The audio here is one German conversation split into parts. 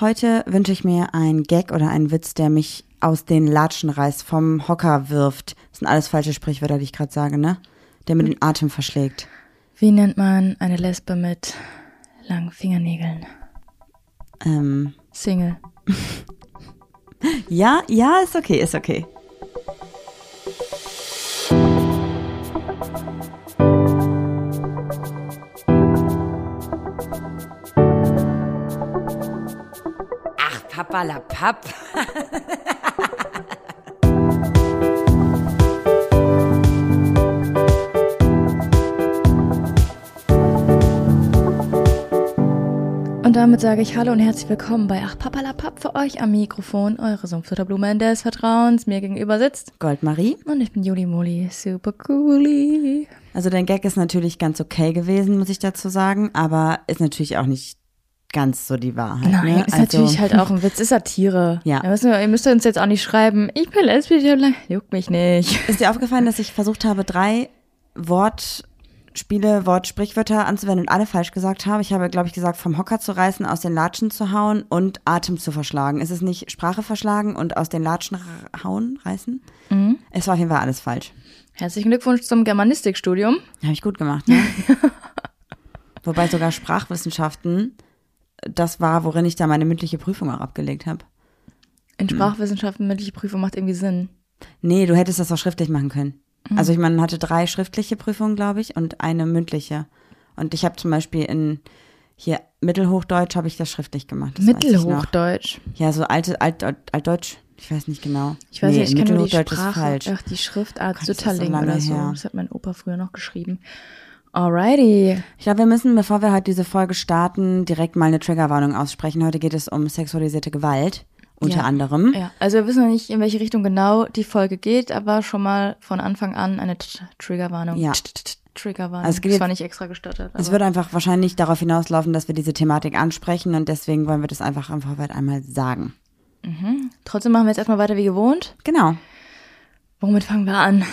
Heute wünsche ich mir einen Gag oder einen Witz, der mich aus den Latschen reißt, vom Hocker wirft. Das sind alles falsche Sprichwörter, die ich gerade sage, ne? Der mir den Atem verschlägt. Wie nennt man eine Lesbe mit langen Fingernägeln? Ähm, Single. ja, ja, ist okay, ist okay. Ach, Papa la Papp. Und damit sage ich Hallo und herzlich willkommen bei Ach Papalapap für euch am Mikrofon, eure Sumpfutterblume des Vertrauens. Mir gegenüber sitzt Goldmarie. und ich bin Juli Moli, super cooli. Also dein Gag ist natürlich ganz okay gewesen, muss ich dazu sagen, aber ist natürlich auch nicht ganz so die Wahrheit. Nein, ne? ist also, natürlich halt auch ein Witz, ist Satire. Ja. Ihr müsst, ihr müsst uns jetzt auch nicht schreiben, ich bin lesbisch, juckt mich nicht. Ist dir aufgefallen, dass ich versucht habe, drei Wortspiele, Wortsprichwörter anzuwenden und alle falsch gesagt habe? Ich habe, glaube ich, gesagt, vom Hocker zu reißen, aus den Latschen zu hauen und Atem zu verschlagen. Ist es nicht Sprache verschlagen und aus den Latschen hauen, reißen? Mhm. Es war auf jeden Fall alles falsch. Herzlichen Glückwunsch zum Germanistikstudium. Habe ich gut gemacht, ne? Wobei sogar Sprachwissenschaften das war, worin ich da meine mündliche Prüfung auch abgelegt habe. In Sprachwissenschaften mündliche Prüfung macht irgendwie Sinn. Nee, du hättest das auch schriftlich machen können. Mhm. Also ich meine, man hatte drei schriftliche Prüfungen, glaube ich, und eine mündliche. Und ich habe zum Beispiel in hier Mittelhochdeutsch habe ich das schriftlich gemacht. Das. Mittelhochdeutsch. Ja, so alte Alt, Alt, Altdeutsch. Ich weiß nicht genau. Ich weiß nee, nicht, ich kenne nur die Sprache. Ach, die Schriftart Sütterling oder so. her. Das hat mein Opa früher noch geschrieben. Alrighty. Ich glaube, wir müssen, bevor wir heute diese Folge starten, direkt mal eine Triggerwarnung aussprechen. Heute geht es um sexualisierte Gewalt, unter Ja. anderem. Ja, also wir wissen noch nicht, in welche Richtung genau die Folge geht, aber schon mal von Anfang an eine Triggerwarnung. Ja. Triggerwarnung. Also es geht das jetzt- war nicht extra gestottert. Es wird einfach wahrscheinlich darauf hinauslaufen, dass wir diese Thematik ansprechen und deswegen wollen wir das einfach im Vorfeld einmal sagen. Trotzdem machen wir jetzt erstmal weiter wie gewohnt. Genau. Womit fangen wir an?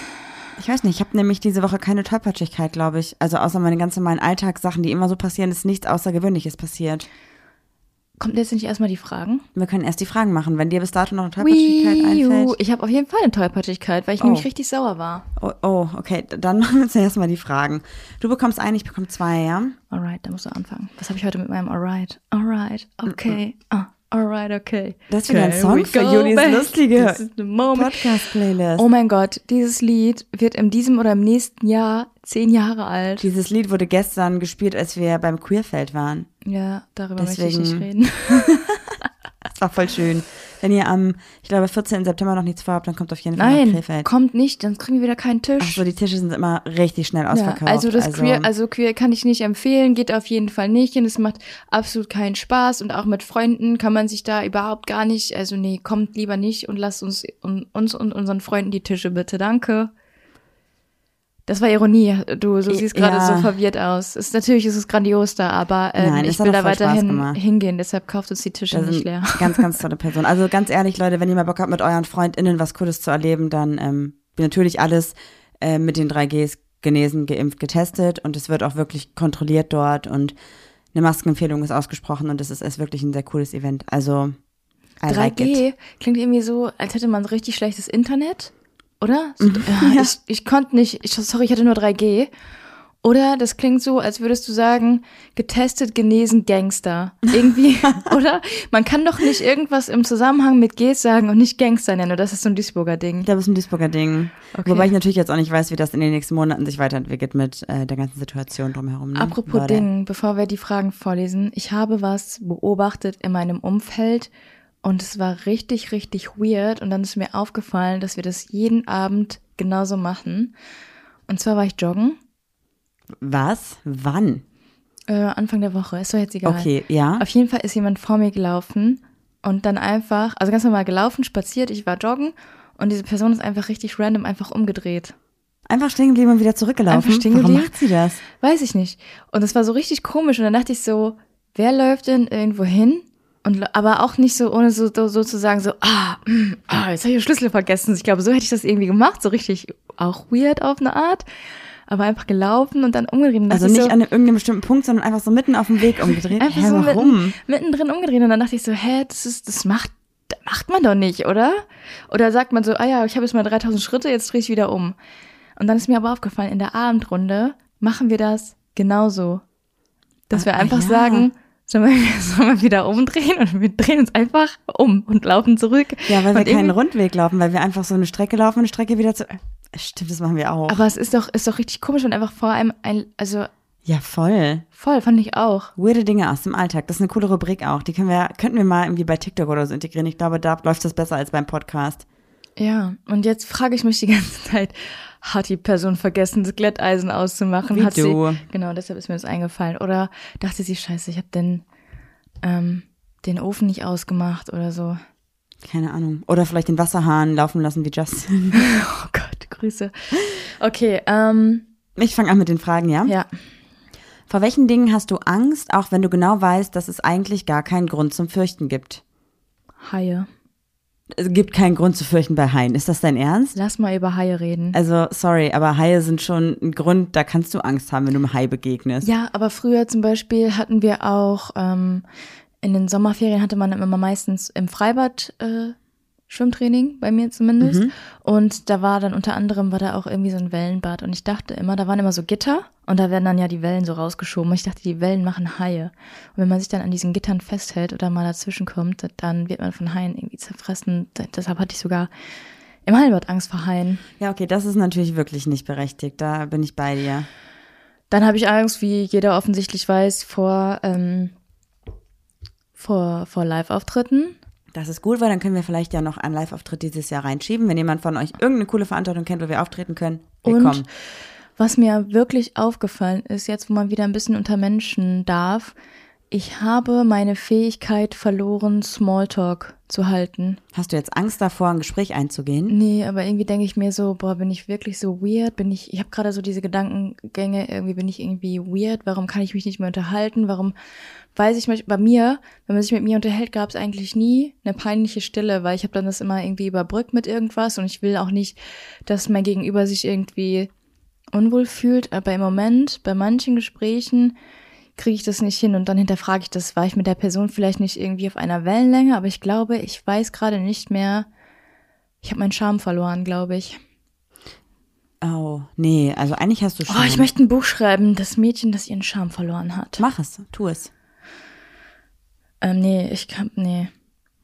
Ich weiß nicht, ich habe nämlich diese Woche keine Tollpatschigkeit, glaube ich. Also außer meine ganz normalen Alltagssachen, die immer so passieren, ist nichts Außergewöhnliches passiert. Kommt jetzt nicht erstmal die Fragen? Wir können erst die Fragen machen. Wenn dir bis dato noch eine Tollpatschigkeit einfällt. Ich habe auf jeden Fall eine Tollpatschigkeit, weil ich Oh. nämlich richtig sauer war. Oh, oh, okay, dann machen wir zuerst mal die Fragen. Du bekommst eine, ich bekomme zwei, ja? Alright, da musst du anfangen. Was habe ich heute mit meinem Alright? Alright, okay. Ah, alright, okay. Das ist wieder ein Song für Julis back? lustige. Podcast-Playlist. Oh mein Gott, dieses Lied wird in diesem oder im nächsten Jahr zehn Jahre alt. Dieses Lied wurde gestern gespielt, als wir beim Queerfeld waren. Ja, darüber möchte ich Deswegen- nicht reden. Das war voll schön. Wenn ihr am, ich glaube, 14. September noch nichts vorhabt, dann kommt auf jeden Fall nach Nein, Krefeld. kommt nicht, sonst kriegen wir wieder keinen Tisch. Ach so, die Tische sind immer richtig schnell Ja, ausverkauft. also das Queer, also Queer kann ich nicht empfehlen, geht auf jeden Fall nicht und es macht absolut keinen Spaß und auch mit Freunden kann man sich da überhaupt gar nicht, also nee, kommt lieber nicht und lasst uns und, uns und unseren Freunden die Tische bitte, danke. Das war Ironie. Du, du siehst gerade ja. so verwirrt aus. Ist, natürlich ist es grandios da, aber ähm, Nein, ich will da weiterhin hingehen. Deshalb kauft uns die Tische Das nicht leer. ganz, ganz tolle Personen. Also ganz ehrlich, Leute, wenn ihr mal Bock habt, mit euren FreundInnen was Cooles zu erleben, dann ähm, natürlich alles äh, mit den 3Gs genesen, geimpft, getestet und es wird auch wirklich kontrolliert dort und eine Maskenempfehlung ist ausgesprochen und es ist, ist wirklich ein sehr cooles Event. Also I like it. 3G klingt irgendwie so, als hätte man richtig schlechtes Internet, oder? So, Mhm. ja, Ich, ich konnte nicht, ich, sorry, ich hatte nur 3G. Oder das klingt so, als würdest du sagen, getestet, genesen, Gangster. Irgendwie, oder? Man kann doch nicht irgendwas im Zusammenhang mit Gs sagen und nicht Gangster nennen, oder? Das ist so ein Duisburger Ding. Ich glaube, es ist ein Duisburger Ding. Okay. Wobei ich natürlich jetzt auch nicht weiß, wie das in den nächsten Monaten sich weiterentwickelt mit äh, der ganzen Situation drumherum. Ne? Apropos. Ding, bevor wir die Fragen vorlesen, ich habe was beobachtet in meinem Umfeld und es war richtig, richtig weird und dann ist mir aufgefallen, dass wir das jeden Abend genauso machen. Und zwar war ich joggen, Was? Wann? äh, Anfang der Woche, ist doch jetzt egal. Okay, ja. Auf jeden Fall ist jemand vor mir gelaufen und dann einfach, also ganz normal gelaufen, spaziert, ich war joggen und diese Person ist einfach richtig random einfach umgedreht. Einfach stehen geblieben und wieder zurückgelaufen. Einfach stehen Warum geblieben? macht sie das? Weiß ich nicht. Und es war so richtig komisch. Und dann dachte ich so, wer läuft denn irgendwo hin? Und, aber auch nicht so, ohne so, so, so zu sagen, so, ah, mm, ah, jetzt habe ich den Schlüssel vergessen. Ich glaube, so hätte ich das irgendwie gemacht. So richtig auch weird auf eine Art. aber einfach gelaufen und dann umgedreht. Und Also nicht so, an irgendeinem bestimmten Punkt, sondern einfach so mitten auf dem Weg umgedreht. Einfach Hä, so warum? Mitten, mittendrin umgedreht und dann dachte ich so, hä, das ist, das macht, das macht man doch nicht, oder? Oder sagt man so, ah ja, ich habe jetzt mal 3000 Schritte, jetzt drehe ich wieder um. Und dann ist mir aber aufgefallen, in der Abendrunde machen wir das genauso. Dass wir Ah, einfach ja. sagen, sollen wir, sollen wir wieder umdrehen und wir drehen uns einfach um und laufen zurück. Ja, weil wir keinen Rundweg laufen, weil wir einfach so eine Strecke laufen und eine Strecke wieder zu. Stimmt, das machen wir auch. Aber es ist doch, ist doch richtig komisch und einfach vor allem ein, also ja, voll. voll, fand ich auch. Weirde Dinge aus dem Alltag. Das ist eine coole Rubrik auch. Die können wir, könnten wir mal irgendwie bei TikTok oder so integrieren. Ich glaube, da läuft das besser als beim Podcast. Ja, und jetzt frage ich mich die ganze Zeit, hat die Person vergessen, das Glätteisen auszumachen? Wie hat du. sie genau, deshalb ist mir das eingefallen. Oder dachte sie, scheiße, ich habe den, ähm, den Ofen nicht ausgemacht oder so. Keine Ahnung. Oder vielleicht den Wasserhahn laufen lassen wie Justin. Oh Gott, Grüße. Okay, ähm, Ich fange an mit den Fragen, ja? ja. Vor welchen Dingen hast du Angst, auch wenn du genau weißt, dass es eigentlich gar keinen Grund zum Fürchten gibt? Haie. Es gibt keinen Grund zu fürchten bei Haien. Ist das dein Ernst? Lass mal über Haie reden. Also, sorry, aber Haie sind schon ein Grund, da kannst du Angst haben, wenn du einem Hai begegnest. Ja, aber früher zum Beispiel hatten wir auch, ähm, in den Sommerferien hatte man immer meistens im Freibad äh, Schwimmtraining, bei mir zumindest. Und da war dann unter anderem, war da auch irgendwie so ein Wellenbad. Und ich dachte immer, da waren immer so Gitter und da werden dann ja die Wellen so rausgeschoben. Und ich dachte, die Wellen machen Haie. Und wenn man sich dann an diesen Gittern festhält oder mal dazwischen kommt, dann wird man von Haien irgendwie zerfressen. Deshalb hatte ich sogar im Hallenbad Angst vor Haien. Ja, okay, das ist natürlich wirklich nicht berechtigt. Da bin ich bei dir. Dann habe ich Angst, wie jeder offensichtlich weiß, vor, ähm, vor, vor Live-Auftritten. Das ist gut, weil dann können wir vielleicht ja noch einen Live-Auftritt dieses Jahr reinschieben. Wenn jemand von euch irgendeine coole Veranstaltung kennt, wo wir auftreten können, willkommen. Und was mir wirklich aufgefallen ist, jetzt wo man wieder ein bisschen unter Menschen darf, ich habe meine Fähigkeit verloren, Smalltalk zu halten. Hast du jetzt Angst davor, ein Gespräch einzugehen? Nee, aber irgendwie denke ich mir so, boah, bin ich wirklich so weird? Bin ich, ich habe gerade so diese Gedankengänge, irgendwie bin ich irgendwie weird? Warum kann ich mich nicht mehr unterhalten? Warum weiß ich mich, bei mir, wenn man sich mit mir unterhält, gab es eigentlich nie eine peinliche Stille, weil ich habe dann das immer irgendwie überbrückt mit irgendwas und ich will auch nicht, dass mein Gegenüber sich irgendwie unwohl fühlt. Aber im Moment, bei manchen Gesprächen, kriege ich das nicht hin und dann hinterfrage ich das, war ich mit der Person vielleicht nicht irgendwie auf einer Wellenlänge, aber ich glaube, ich weiß gerade nicht mehr, ich habe meinen Charme verloren, glaube ich. Oh, nee, also eigentlich hast du schon. Oh, ich möchte ein Buch schreiben, das Mädchen, das ihren Charme verloren hat. Mach es, tu es. Ähm, nee, ich kann, nee.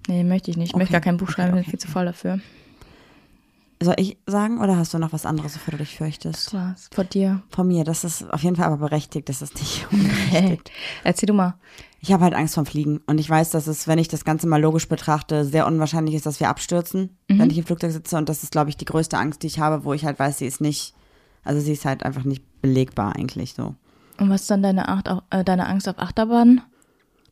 Nee, möchte ich nicht. Ich möchte Okay, gar kein Buch okay, schreiben, bin okay, viel zu voll dafür. Soll ich sagen oder hast du noch was anderes, wofür du dich fürchtest? War's. Vor dir. Von mir, das ist auf jeden Fall aber berechtigt, das ist nicht Hey, unberechtigt. erzähl du mal. Ich habe halt Angst vom Fliegen und ich weiß, dass es, wenn ich das Ganze mal logisch betrachte, sehr unwahrscheinlich ist, dass wir abstürzen, wenn ich im Flugzeug sitze und das ist, glaube ich, die größte Angst, die ich habe, wo ich halt weiß, sie ist nicht, also sie ist halt einfach nicht belegbar eigentlich so. Und was ist dann deine, Acht, äh, deine Angst auf Achterbahn?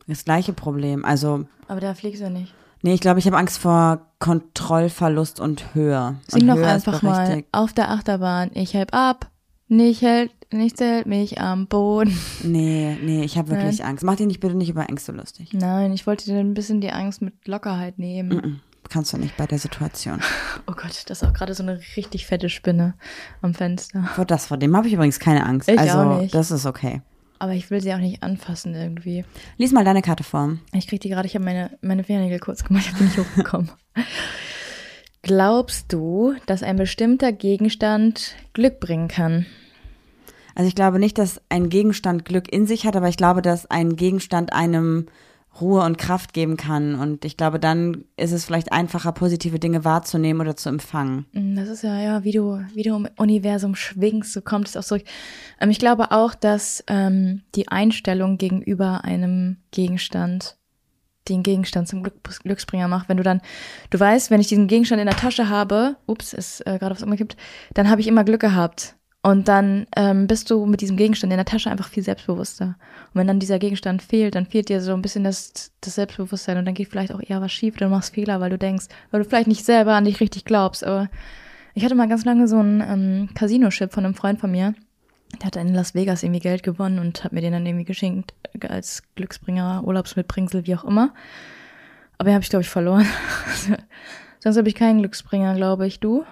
Das gleiche Problem, also Aber da fliegst du nicht. nee, ich glaube, ich habe Angst vor Kontrollverlust und Höhe. Sing und doch Höhe einfach mal auf der Achterbahn. Ich heb ab. Nicht hält, nichts hält mich am Boden. Nee, nee, ich habe wirklich Angst. Mach dir nicht bitte nicht über Ängste lustig. Nein, ich wollte dir ein bisschen die Angst mit Lockerheit nehmen. Mm, Kannst du nicht bei der Situation. Oh Gott, das ist auch gerade so eine richtig fette Spinne am Fenster. Vor das, vor dem habe ich übrigens keine Angst. Ich also, auch nicht. das ist okay. Aber ich will sie auch nicht anfassen irgendwie. Lies mal deine Karte vor. Ich krieg die gerade, ich habe meine, meine Fingernägel kurz gemacht, ich die nicht hochbekommen. Glaubst du, dass ein bestimmter Gegenstand Glück bringen kann? Also ich glaube nicht, dass ein Gegenstand Glück in sich hat, aber ich glaube, dass ein Gegenstand einem Ruhe und Kraft geben kann. Und ich glaube, dann ist es vielleicht einfacher, positive Dinge wahrzunehmen oder zu empfangen. Mm, Das ist ja, ja, wie du, wie du im Universum schwingst, so kommt es auch zurück. Ähm, ich glaube auch, dass ähm, die Einstellung gegenüber einem Gegenstand den Gegenstand zum Glück, Glücksbringer macht. Wenn du dann, du weißt, wenn ich diesen Gegenstand in der Tasche habe, ups, ist äh, gerade was umgekippt, dann habe ich immer Glück gehabt. Und dann ähm, bist du mit diesem Gegenstand in der Tasche einfach viel selbstbewusster. Und wenn dann dieser Gegenstand fehlt, dann fehlt dir so ein bisschen das, das Selbstbewusstsein und dann geht vielleicht auch eher was schief. Du machst Fehler, weil du denkst, weil du vielleicht nicht selber an dich richtig glaubst. Aber ich hatte mal ganz lange so einen ähm, Casino-Chip von einem Freund von mir. Der hat in Las Vegas irgendwie Geld gewonnen und hat mir den dann irgendwie geschenkt äh, als Glücksbringer, Urlaubsmitbringsel, wie auch immer. Aber den habe ich, glaube ich, verloren. Sonst habe ich keinen Glücksbringer, glaube ich. Du?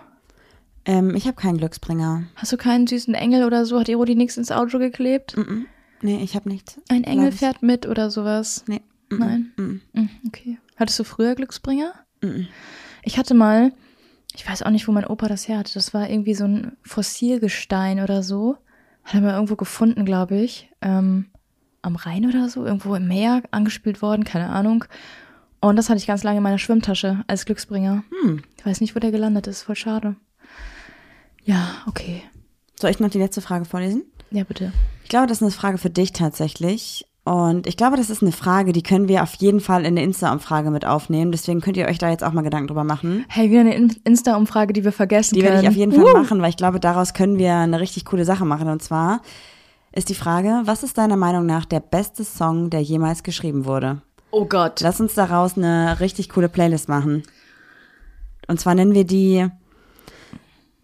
Ähm, ich habe keinen Glücksbringer. Hast du keinen süßen Engel oder so? Hat Erodi nichts ins Auto geklebt? Mm-mm. Nee, ich habe nichts. Ein Engel fährt mit oder sowas? Nee. Mm-mm. Nein. Mm-mm. Mm, Okay. Hattest du früher Glücksbringer? Mm-mm. Ich hatte mal, ich weiß auch nicht, wo mein Opa das her hatte. Das war irgendwie so ein Fossilgestein oder so. Hat er mal irgendwo gefunden, glaube ich. Ähm, am Rhein oder so, irgendwo im Meer angespült worden, keine Ahnung. Und das hatte ich ganz lange in meiner Schwimmtasche als Glücksbringer. Hm. Ich weiß nicht, wo der gelandet ist, voll schade. Ja, okay. Soll ich noch die letzte Frage vorlesen? Ja, bitte. Ich glaube, das ist eine Frage für dich tatsächlich. Und ich glaube, das ist eine Frage, die können wir auf jeden Fall in der Insta-Umfrage mit aufnehmen. Deswegen könnt ihr euch da jetzt auch mal Gedanken drüber machen. Hey, wieder eine In- Insta-Umfrage, die wir vergessen Die können. werde ich auf jeden Fall machen, weil ich glaube, daraus können wir eine richtig coole Sache machen. Und zwar ist die Frage, was ist deiner Meinung nach der beste Song, der jemals geschrieben wurde? Oh Gott. Lass uns daraus eine richtig coole Playlist machen. Und zwar nennen wir die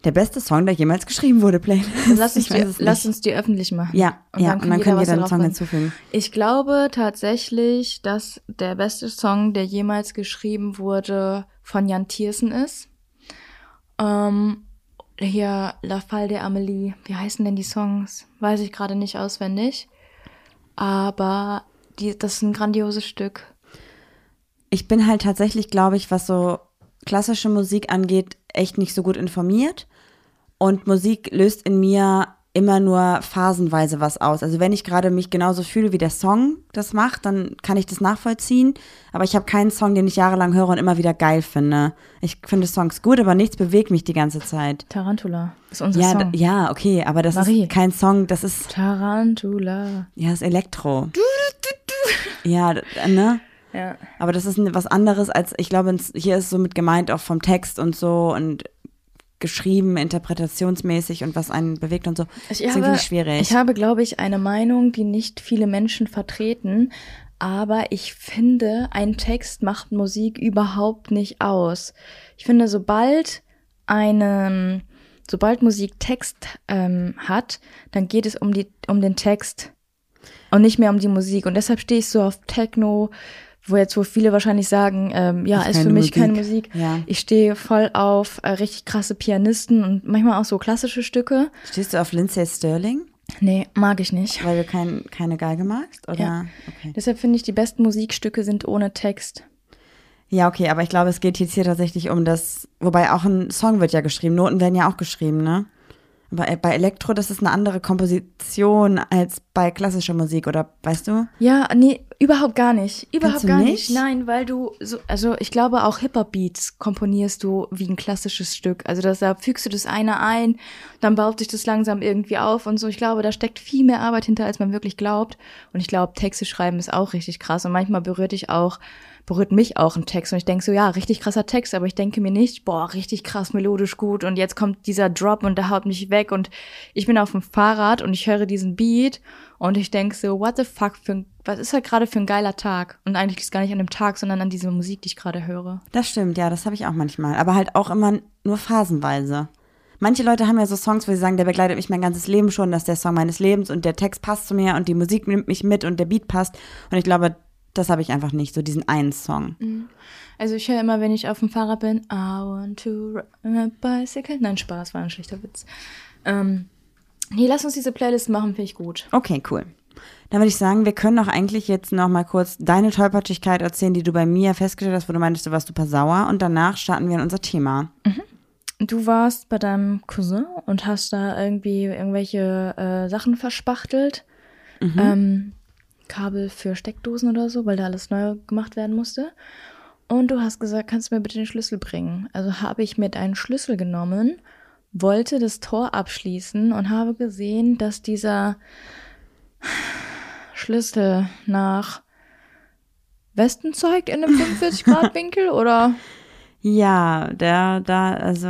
der beste Song, der jemals geschrieben wurde, Playlist. Lass uns, die, lass uns die öffentlich machen. Ja, ja, und dann jeder können wir dann darauf Song hinzufügen. Ich glaube tatsächlich, dass der beste Song, der jemals geschrieben wurde, von Jan Tiersen ist. Ähm, hier, La Fall de Amelie. Wie heißen denn die Songs? Weiß ich gerade nicht auswendig. Aber die, das ist ein grandioses Stück. Ich bin halt tatsächlich, glaube ich, was so klassische Musik angeht, echt nicht so gut informiert. Und Musik löst in mir immer nur phasenweise was aus. Also wenn ich gerade mich genauso fühle, wie der Song das macht, dann kann ich das nachvollziehen. Aber ich habe keinen Song, den ich jahrelang höre und immer wieder geil finde. Ich finde Songs gut, aber nichts bewegt mich die ganze Zeit. Tarantula ist unser Ja, Song. ja, okay, aber das Marie. ist kein Song, das ist, Tarantula. ja, das ist Elektro. Ja, d- ne? Ja. Aber das ist was anderes als, ich glaube, hier ist so mit gemeint auch vom Text und so und geschrieben, interpretationsmäßig und was einen bewegt und so. Ich Deswegen habe, ich schwierig. ich habe, glaube ich, eine Meinung, die nicht viele Menschen vertreten. Aber ich finde, ein Text macht Musik überhaupt nicht aus. Ich finde, sobald eine, sobald Musik Text ähm, hat, dann geht es um die, um den Text und nicht mehr um die Musik. Und deshalb stehe ich so auf Techno, wo jetzt wo viele wahrscheinlich sagen, ähm, ja, Ist ist für mich Musik. keine Musik. Ja. Ich stehe voll auf äh, richtig krasse Pianisten und manchmal auch so klassische Stücke. Stehst du auf Lindsay Sterling, Nee, mag ich nicht. weil du kein, keine Geige magst? Oder? Ja. Okay. Deshalb finde ich, die besten Musikstücke sind ohne Text. Ja, okay, aber ich glaube, es geht jetzt hier tatsächlich um das, wobei auch ein Song wird ja geschrieben, Noten werden ja auch geschrieben, ne? Aber bei Elektro, das ist eine andere Komposition als bei klassischer Musik, oder weißt du? Ja, nee, überhaupt gar nicht. Überhaupt gar nicht? nicht? Nein, weil du so, also ich glaube auch Hip-Hop-Beats komponierst du wie ein klassisches Stück. Also das, da fügst du das eine ein, dann baut sich das langsam irgendwie auf und so. Ich glaube, da steckt viel mehr Arbeit hinter, als man wirklich glaubt. Und ich glaube, Texte schreiben ist auch richtig krass. Und manchmal berührt dich auch, berührt mich auch ein Text. Und ich denke so, ja, richtig krasser Text, aber ich denke mir nicht, boah, richtig krass melodisch gut. Und jetzt kommt dieser Drop und der haut mich weg. Und ich bin auf dem Fahrrad und ich höre diesen Beat und ich denke so, what the fuck, für ein, was ist halt gerade für ein geiler Tag? Und eigentlich ist es gar nicht an dem Tag, sondern an dieser Musik, die ich gerade höre. Das stimmt, ja, das habe ich auch manchmal. Aber halt auch immer nur phasenweise. Manche Leute haben ja so Songs, wo sie sagen, der begleitet mich mein ganzes Leben schon, das ist der Song meines Lebens und der Text passt zu mir und die Musik nimmt mich mit und der Beat passt. Und ich glaube, das habe ich einfach nicht, so diesen einen Song. Also ich höre immer, wenn ich auf dem Fahrrad bin, I want to ride a bicycle. Nein, Spaß, war ein schlechter Witz. Ähm, nee, lass uns diese Playlist machen, finde ich gut. Okay, cool. Dann würde ich sagen, wir können doch eigentlich jetzt noch mal kurz deine Tollpatschigkeit erzählen, die du bei mir festgestellt hast, wo du meintest, du warst super sauer. Und danach starten wir in unser Thema. Du warst bei deinem Cousin und hast da irgendwie irgendwelche äh, Sachen verspachtelt. Ähm, Kabel für Steckdosen oder so, weil da alles neu gemacht werden musste. Und du hast gesagt, kannst du mir bitte den Schlüssel bringen? Also habe ich mir deinen Schlüssel genommen, wollte das Tor abschließen und habe gesehen, dass dieser Schlüssel nach Westen zeigt in einem 45-Grad-Winkel oder? Ja, der, da, also,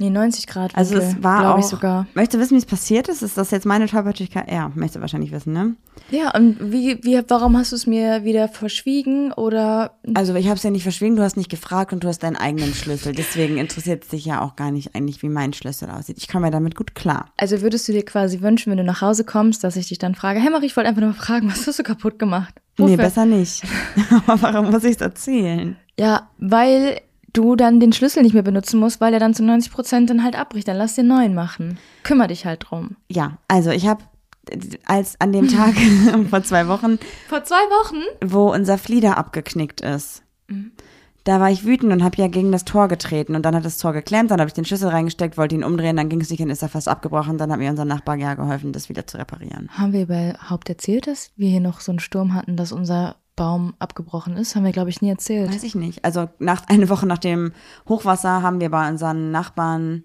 Nee, 90 Grad also es war glaube auch, ich sogar. möchtest du wissen, wie es passiert ist? Ist das jetzt meine Tollpatschigkeit? Ja, möchtest du wahrscheinlich wissen, ne? Ja, und wie, wie, warum hast du es mir wieder verschwiegen oder Also ich habe es ja nicht verschwiegen, du hast nicht gefragt und du hast deinen eigenen Schlüssel. Deswegen interessiert es dich ja auch gar nicht eigentlich, wie mein Schlüssel aussieht. Ich komme ja damit gut klar. also würdest du dir quasi wünschen, wenn du nach Hause kommst, dass ich dich dann frage, hey Marie, ich wollte einfach nur mal fragen, was hast du kaputt gemacht? Nee, Wofür? besser nicht. Aber warum muss ich es erzählen? Ja, weil du dann den Schlüssel nicht mehr benutzen musst, weil er dann zu 90 Prozent dann halt abbricht. Dann lass den neuen machen. Kümmer dich halt drum. Ja, also ich habe als an dem Tag vor zwei Wochen, Vor zwei Wochen? wo unser Flieder abgeknickt ist, da war ich wütend und habe ja gegen das Tor getreten und dann hat das Tor geklemmt, dann habe ich den Schlüssel reingesteckt, wollte ihn umdrehen, dann ging es nicht, dann ist er fast abgebrochen, dann hat mir unser Nachbar ja geholfen, das wieder zu reparieren. Haben wir überhaupt erzählt, dass wir hier noch so einen Sturm hatten, dass unser Baum abgebrochen ist? Haben wir, glaube ich, nie erzählt. Weiß ich nicht. Also nach, eine Woche nach dem Hochwasser haben wir bei unseren Nachbarn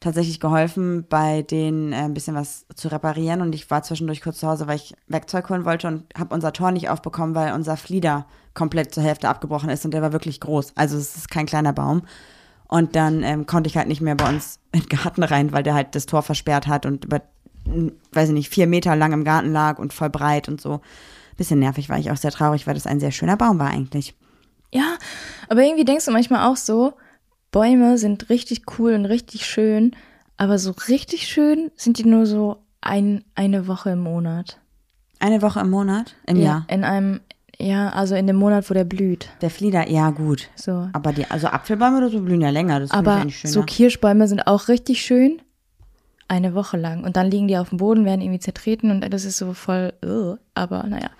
tatsächlich geholfen, bei denen äh, ein bisschen was zu reparieren. Und ich war zwischendurch kurz zu Hause, weil ich Werkzeug holen wollte und habe unser Tor nicht aufbekommen, weil unser Flieder komplett zur Hälfte abgebrochen ist und der war wirklich groß. Also es ist kein kleiner Baum. Und dann ähm, konnte ich halt nicht mehr bei uns in den Garten rein, weil der halt das Tor versperrt hat und über, weiß ich nicht, vier Meter lang im Garten lag und voll breit und so. Bisschen nervig war ich auch sehr traurig, weil das ein sehr schöner Baum war eigentlich. Ja, aber irgendwie denkst du manchmal auch so, Bäume sind richtig cool und richtig schön, aber so richtig schön sind die nur so ein, eine Woche im Monat. Eine Woche im Monat? Im Jahr. In einem, ja, also in dem Monat, wo der blüht. Der Flieder, ja gut. So. Aber die, also Apfelbäume oder so blühen ja länger. Das finde ich Aber eigentlich schöner. so Kirschbäume sind auch richtig schön. Eine Woche lang. Und dann liegen die auf dem Boden, werden irgendwie zertreten und das ist so voll, ugh. aber naja.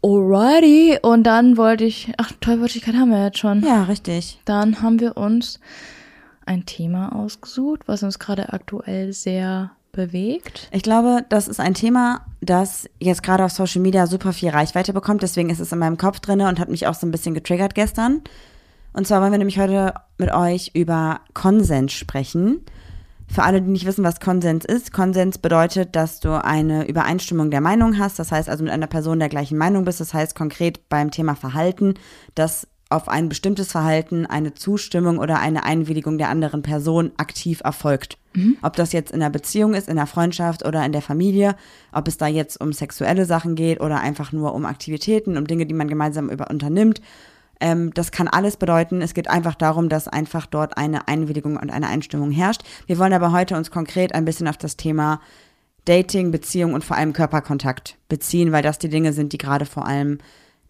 Alrighty. Und dann wollte ich, ach, Tollwütigkeit haben wir jetzt schon. ja, richtig. Dann haben wir uns ein Thema ausgesucht, was uns gerade aktuell sehr bewegt. Ich glaube, das ist ein Thema, das jetzt gerade auf Social Media super viel Reichweite bekommt. Deswegen ist es in meinem Kopf drinne und hat mich auch so ein bisschen getriggert gestern. Und zwar wollen wir nämlich heute mit euch über Konsens sprechen. Für alle, die nicht wissen, was Konsens ist, Konsens bedeutet, dass du eine Übereinstimmung der Meinung hast. Das heißt also mit einer Person der gleichen Meinung bist. Das heißt konkret beim Thema Verhalten, dass auf ein bestimmtes Verhalten eine Zustimmung oder eine Einwilligung der anderen Person aktiv erfolgt. Ob das jetzt in der Beziehung ist, in der Freundschaft oder in der Familie, ob es da jetzt um sexuelle Sachen geht oder einfach nur um Aktivitäten, um Dinge, die man gemeinsam über unternimmt. Ähm, das kann alles bedeuten. Es geht einfach darum, dass einfach dort eine Einwilligung und eine Einstimmung herrscht. Wir wollen aber heute uns konkret ein bisschen auf das Thema Dating, Beziehung und vor allem Körperkontakt beziehen, weil das die Dinge sind, die gerade vor allem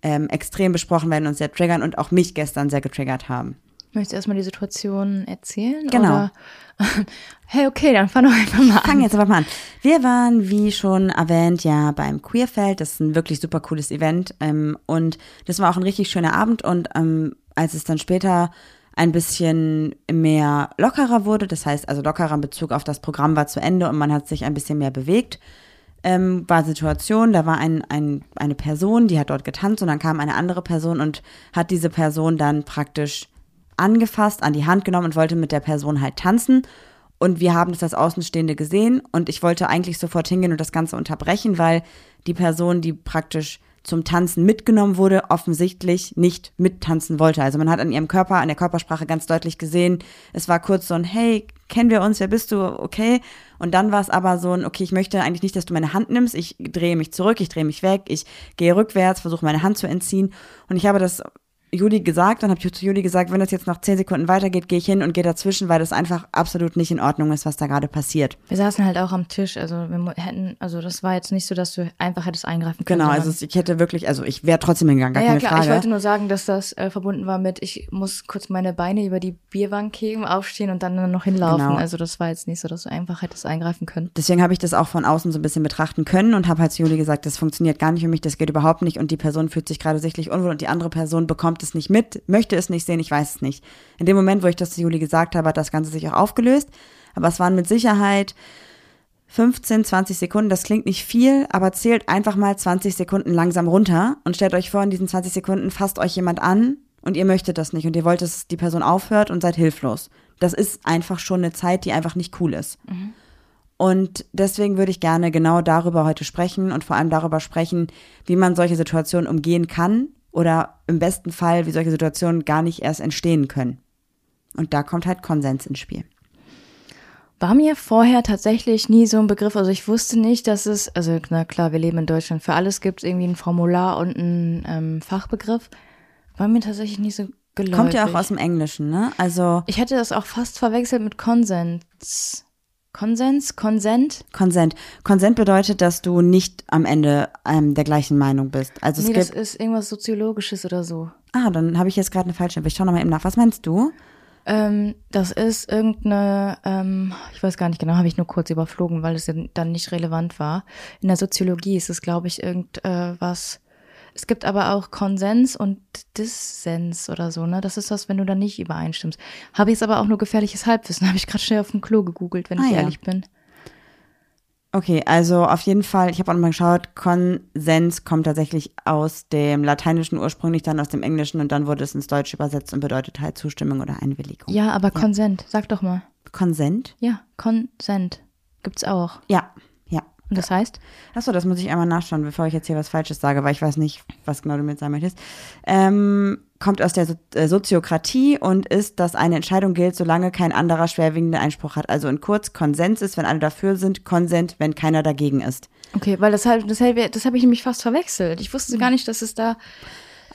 ähm, extrem besprochen werden und sehr triggern und auch mich gestern sehr getriggert haben. Möchtest du erstmal die Situation erzählen? Genau. Oder? hey, okay, dann fang doch einfach mal Fangen an. jetzt aber mal an. Wir waren, wie schon erwähnt, ja beim Queerfeld. Das ist ein wirklich super cooles Event. Ähm, und das war auch ein richtig schöner Abend. Und ähm, als es dann später ein bisschen mehr lockerer wurde, das heißt also lockerer in Bezug auf das Programm war zu Ende und man hat sich ein bisschen mehr bewegt, ähm, war Situation, da war ein, ein, eine Person, die hat dort getanzt und dann kam eine andere Person und hat diese Person dann praktisch angefasst, an die Hand genommen und wollte mit der Person halt tanzen. Und wir haben das als Außenstehende gesehen und ich wollte eigentlich sofort hingehen und das Ganze unterbrechen, weil die Person, die praktisch zum Tanzen mitgenommen wurde, offensichtlich nicht mittanzen wollte. Also man hat an ihrem Körper, an der Körpersprache ganz deutlich gesehen, es war kurz so ein, hey, kennen wir uns, wer bist du, okay. Und dann war es aber so ein, okay, ich möchte eigentlich nicht, dass du meine Hand nimmst, ich drehe mich zurück, ich drehe mich weg, ich gehe rückwärts, versuche meine Hand zu entziehen. Und ich habe das Juli gesagt und habe zu Juli gesagt, wenn das jetzt noch zehn Sekunden weitergeht, gehe ich hin und gehe dazwischen, weil das einfach absolut nicht in Ordnung ist, was da gerade passiert. Wir saßen halt auch am Tisch, also wir hätten, also das war jetzt nicht so, dass du einfach hättest eingreifen können. Genau, also ich hätte wirklich, also ich wäre trotzdem hingegangen, gar ja, ja, keine klar. Frage. Ich wollte nur sagen, dass das äh, verbunden war mit, ich muss kurz meine Beine über die Bierbank heben, aufstehen und dann noch hinlaufen. Genau. Also das war jetzt nicht so, dass du einfach hättest eingreifen können. Deswegen habe ich das auch von außen so ein bisschen betrachten können und habe halt zu Juli gesagt, das funktioniert gar nicht für mich, das geht überhaupt nicht und die Person fühlt sich gerade sichtlich unwohl und die andere Person bekommt es nicht mit, möchte es nicht sehen, ich weiß es nicht. In dem Moment, wo ich das zu Juli gesagt habe, hat das Ganze sich auch aufgelöst, aber es waren mit Sicherheit 15, 20 Sekunden, das klingt nicht viel, aber zählt einfach mal 20 Sekunden langsam runter und stellt euch vor, in diesen 20 Sekunden fasst euch jemand an und ihr möchtet das nicht und ihr wollt, dass die Person aufhört und seid hilflos. Das ist einfach schon eine Zeit, die einfach nicht cool ist. Und deswegen würde ich gerne genau darüber heute sprechen und vor allem darüber sprechen, wie man solche Situationen umgehen kann oder im besten Fall, wie solche Situationen gar nicht erst entstehen können. Und da kommt halt Konsens ins Spiel. War mir vorher tatsächlich nie so ein Begriff. Also ich wusste nicht, dass es, also na klar, wir leben in Deutschland, für alles gibt es irgendwie ein Formular und einen ähm, Fachbegriff. War mir tatsächlich nie so geläufig. Kommt ja auch aus dem Englischen, ne? Also Ich hätte das auch fast verwechselt mit Konsens. Konsens? Konsent? Konsent. Konsent bedeutet, dass du nicht am Ende ähm, der gleichen Meinung bist. Also Nee, es das ist irgendwas Soziologisches oder so. Ah, dann habe ich jetzt gerade eine falsche. Ich schau noch mal eben nach. Was meinst du? Ähm, das ist irgendeine, ähm, ich weiß gar nicht genau, habe ich nur kurz überflogen, weil es dann nicht relevant war. In der Soziologie ist es, glaube ich, irgendwas. Es gibt aber auch Konsens und Dissens oder so, ne? Das ist das, wenn du da nicht übereinstimmst. Habe ich jetzt aber auch nur gefährliches Halbwissen, habe ich gerade schnell auf dem Klo gegoogelt, wenn Ah, ich ja. ehrlich bin. Okay, also auf jeden Fall, ich habe auch nochmal geschaut, Konsens kommt tatsächlich aus dem Lateinischen ursprünglich, dann aus dem Englischen und dann wurde es ins Deutsche übersetzt und bedeutet halt Zustimmung oder Einwilligung. Ja, aber Konsent, sag doch mal. Konsent? Ja, Konsent gibt's auch. Ja, ja. Und das heißt? Achso, das muss ich einmal nachschauen, bevor ich jetzt hier was Falsches sage, weil ich weiß nicht, was genau du mir jetzt sagen möchtest. Ähm, kommt aus der so äh, Soziokratie und ist, dass eine Entscheidung gilt, solange kein anderer schwerwiegenden Einspruch hat. Also in kurz, Konsens ist, wenn alle dafür sind, Konsent, wenn keiner dagegen ist. Okay, weil das halt, das, das habe ich nämlich fast verwechselt. Ich wusste gar nicht, dass es da.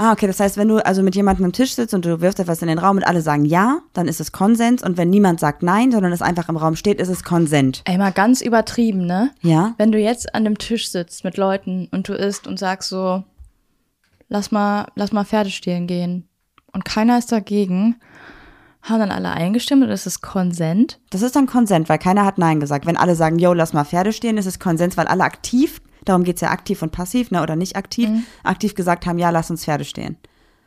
Ah, okay, das heißt, wenn du also mit jemandem am Tisch sitzt und du wirfst etwas in den Raum und alle sagen ja, dann ist es Konsens und wenn niemand sagt nein, sondern es einfach im Raum steht, ist es Konsent. Ey, mal ganz übertrieben, ne? Ja? Wenn du jetzt an dem Tisch sitzt mit Leuten und du isst und sagst so, lass mal, lass mal Pferde stehlen gehen und keiner ist dagegen, haben dann alle eingestimmt und ist es Konsent? Das ist dann Konsent, weil keiner hat nein gesagt. Wenn alle sagen, yo, lass mal Pferde stehen, ist es Konsens, weil alle aktiv, darum geht's ja aktiv und passiv, ne, oder nicht aktiv, aktiv gesagt haben, ja, lass uns Pferde stehen.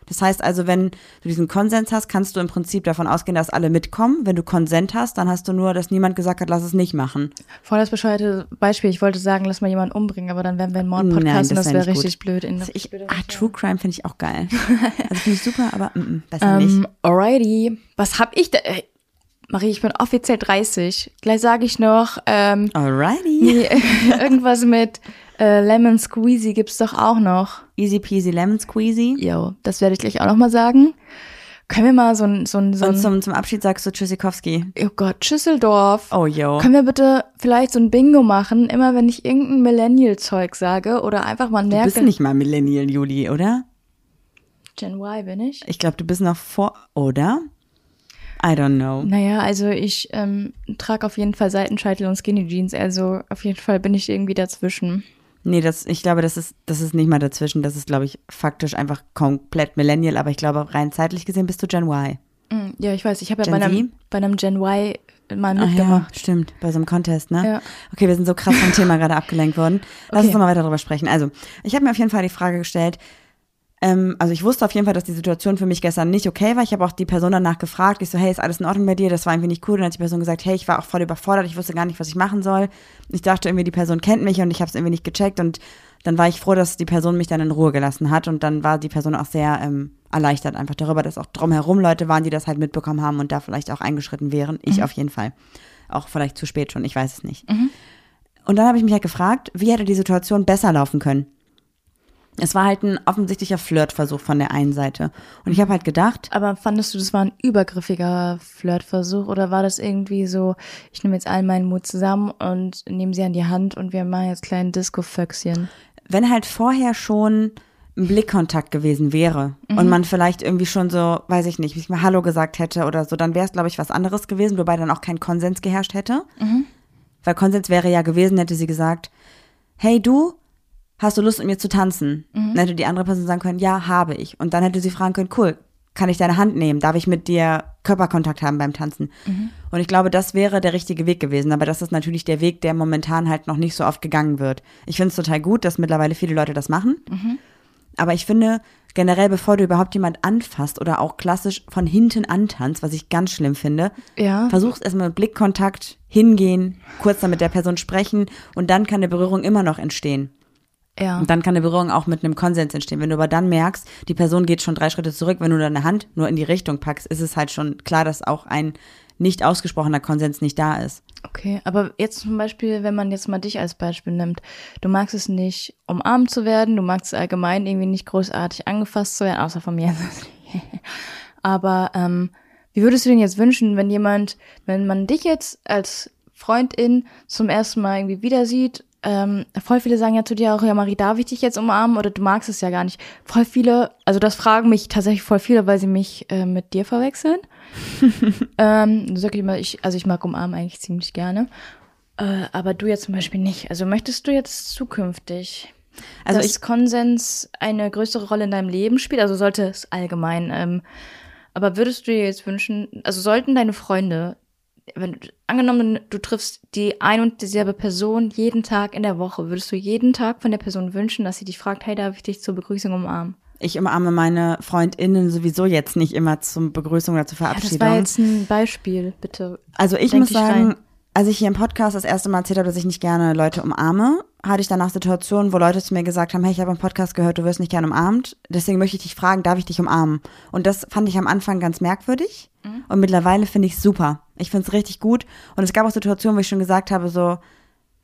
Das heißt also, wenn du diesen Konsens hast, kannst du im Prinzip davon ausgehen, dass alle mitkommen. Wenn du Konsent hast, dann hast du nur, dass niemand gesagt hat, lass es nicht machen. Voll das bescheuerte Beispiel. Ich wollte sagen, lass mal jemanden umbringen, aber dann wären wir ein Mordpodcast und das wär wäre nicht richtig blöd. In Also ich, ah, True Crime finde ich auch geil. Also finde ich super, aber mm, mm, besser Ähm, nicht. alrighty. Was hab ich da? Ey, Marie, ich bin offiziell 30. Gleich sage ich noch, ähm, Alrighty. irgendwas mit äh, Lemon Squeezy gibt's doch auch noch. Easy peasy lemon squeezy. Jo, das werde ich gleich auch noch mal sagen. Können wir mal so ein, so ein, so Und zum, zum Abschied sagst du Tschüssikowski. oh Gott, Schüsseldorf. Oh, yo. Können wir bitte vielleicht so ein Bingo machen, immer wenn ich irgendein Millennial-Zeug sage oder einfach mal Du merke, bist nicht mal Millennial, Juli, oder? Gen Y bin ich? Ich glaube, du bist noch vor, oder? I don't know. Naja, also ich ähm, trage auf jeden Fall Seitenscheitel und Skinny Jeans, also auf jeden Fall bin ich irgendwie dazwischen. Nee, das, ich glaube, das ist, das ist nicht mal dazwischen. Das ist, glaube ich, faktisch einfach komplett Millennial, aber ich glaube, rein zeitlich gesehen bist du Gen Y. Mm, Ja, ich weiß, ich habe ja bei einem, bei einem Gen Y mal Ach mitgemacht. ja, stimmt, bei so einem Contest, ne? Ja. Okay, wir sind so krass vom Thema gerade abgelenkt worden. Lass Okay. uns nochmal weiter darüber sprechen. Also, ich habe mir auf jeden Fall die Frage gestellt, ähm, also ich wusste auf jeden Fall, dass die Situation für mich gestern nicht okay war. Ich habe auch die Person danach gefragt. Ich so, hey, ist alles in Ordnung bei dir? Das war irgendwie nicht cool. Und dann hat die Person gesagt, hey, ich war auch voll überfordert. Ich wusste gar nicht, was ich machen soll. Ich dachte irgendwie, die Person kennt mich und ich habe es irgendwie nicht gecheckt. Und dann war ich froh, dass die Person mich dann in Ruhe gelassen hat. Und dann war die Person auch sehr ähm, erleichtert einfach darüber, dass auch drumherum Leute waren, die das halt mitbekommen haben und da vielleicht auch eingeschritten wären. Ich auf jeden Fall. Auch vielleicht zu spät schon, ich weiß es nicht. Und dann habe ich mich halt gefragt, wie hätte die Situation besser laufen können? Es war halt ein offensichtlicher Flirtversuch von der einen Seite. Und ich habe halt gedacht, Aber fandest du, das war ein übergriffiger Flirtversuch oder war das irgendwie so, ich nehme jetzt all meinen Mut zusammen und nehme sie an die Hand und wir machen jetzt kleinen Disco-Föchschen? wenn halt vorher schon ein Blickkontakt gewesen wäre und man vielleicht irgendwie schon so, weiß ich nicht, wie ich mal Hallo gesagt hätte oder so, dann wäre es, glaube ich, was anderes gewesen, wobei dann auch kein Konsens geherrscht hätte. Weil Konsens wäre ja gewesen, hätte sie gesagt, hey du, hast du Lust mit mir zu tanzen? Dann hätte die andere Person sagen können, ja, habe ich. Und dann hätte sie fragen können, cool, kann ich deine Hand nehmen? Darf ich mit dir Körperkontakt haben beim Tanzen? Und ich glaube, das wäre der richtige Weg gewesen. Aber das ist natürlich der Weg, der momentan halt noch nicht so oft gegangen wird. Ich finde es total gut, dass mittlerweile viele Leute das machen. Aber ich finde generell, bevor du überhaupt jemand anfasst oder auch klassisch von hinten antanzt, was ich ganz schlimm finde, Ja. versuch's erstmal mit Blickkontakt hingehen, kurz dann mit der Person sprechen und dann kann eine Berührung immer noch entstehen. Ja. Und dann kann eine Berührung auch mit einem Konsens entstehen. Wenn du aber dann merkst, die Person geht schon drei Schritte zurück, wenn du deine Hand nur in die Richtung packst, ist es halt schon klar, dass auch ein nicht ausgesprochener Konsens nicht da ist. Okay, aber jetzt zum Beispiel, wenn man jetzt mal dich als Beispiel nimmt, du magst es nicht, umarmt zu werden, du magst es allgemein irgendwie nicht großartig angefasst zu werden, außer von mir. aber ähm, wie würdest du denn jetzt wünschen, wenn jemand, wenn man dich jetzt als Freundin zum ersten Mal irgendwie wieder sieht, ähm, voll viele sagen ja zu dir auch, ja Marie, darf ich dich jetzt umarmen oder du magst es ja gar nicht. Voll viele, also das fragen mich tatsächlich voll viele, weil sie mich äh, mit dir verwechseln. ähm, sag ich immer, ich, also ich mag umarmen eigentlich ziemlich gerne. Äh, aber du jetzt zum Beispiel nicht. Also möchtest du jetzt zukünftig, Also dass ich- Konsens eine größere Rolle in deinem Leben spielt? Also sollte es allgemein ähm, Aber würdest du dir jetzt wünschen, also sollten deine Freunde, wenn du, angenommen, du triffst die ein und dieselbe Person jeden Tag in der Woche, würdest du jeden Tag von der Person wünschen, dass sie dich fragt, hey, darf ich dich zur Begrüßung umarmen? Ich umarme meine FreundInnen sowieso jetzt nicht immer zum Begrüßung oder zur Ja, Verabschiedung. das war jetzt ein Beispiel, bitte. Also ich Denk muss sagen, rein. Als ich hier im Podcast das erste Mal erzählt habe, dass ich nicht gerne Leute umarme, hatte ich danach Situationen, wo Leute zu mir gesagt haben, hey, ich habe im Podcast gehört, du wirst nicht gerne umarmt, deswegen möchte ich dich fragen, darf ich dich umarmen? Und das fand ich am Anfang ganz merkwürdig Mhm. und mittlerweile finde ich es super. Ich finde es richtig gut und es gab auch Situationen, wo ich schon gesagt habe, so,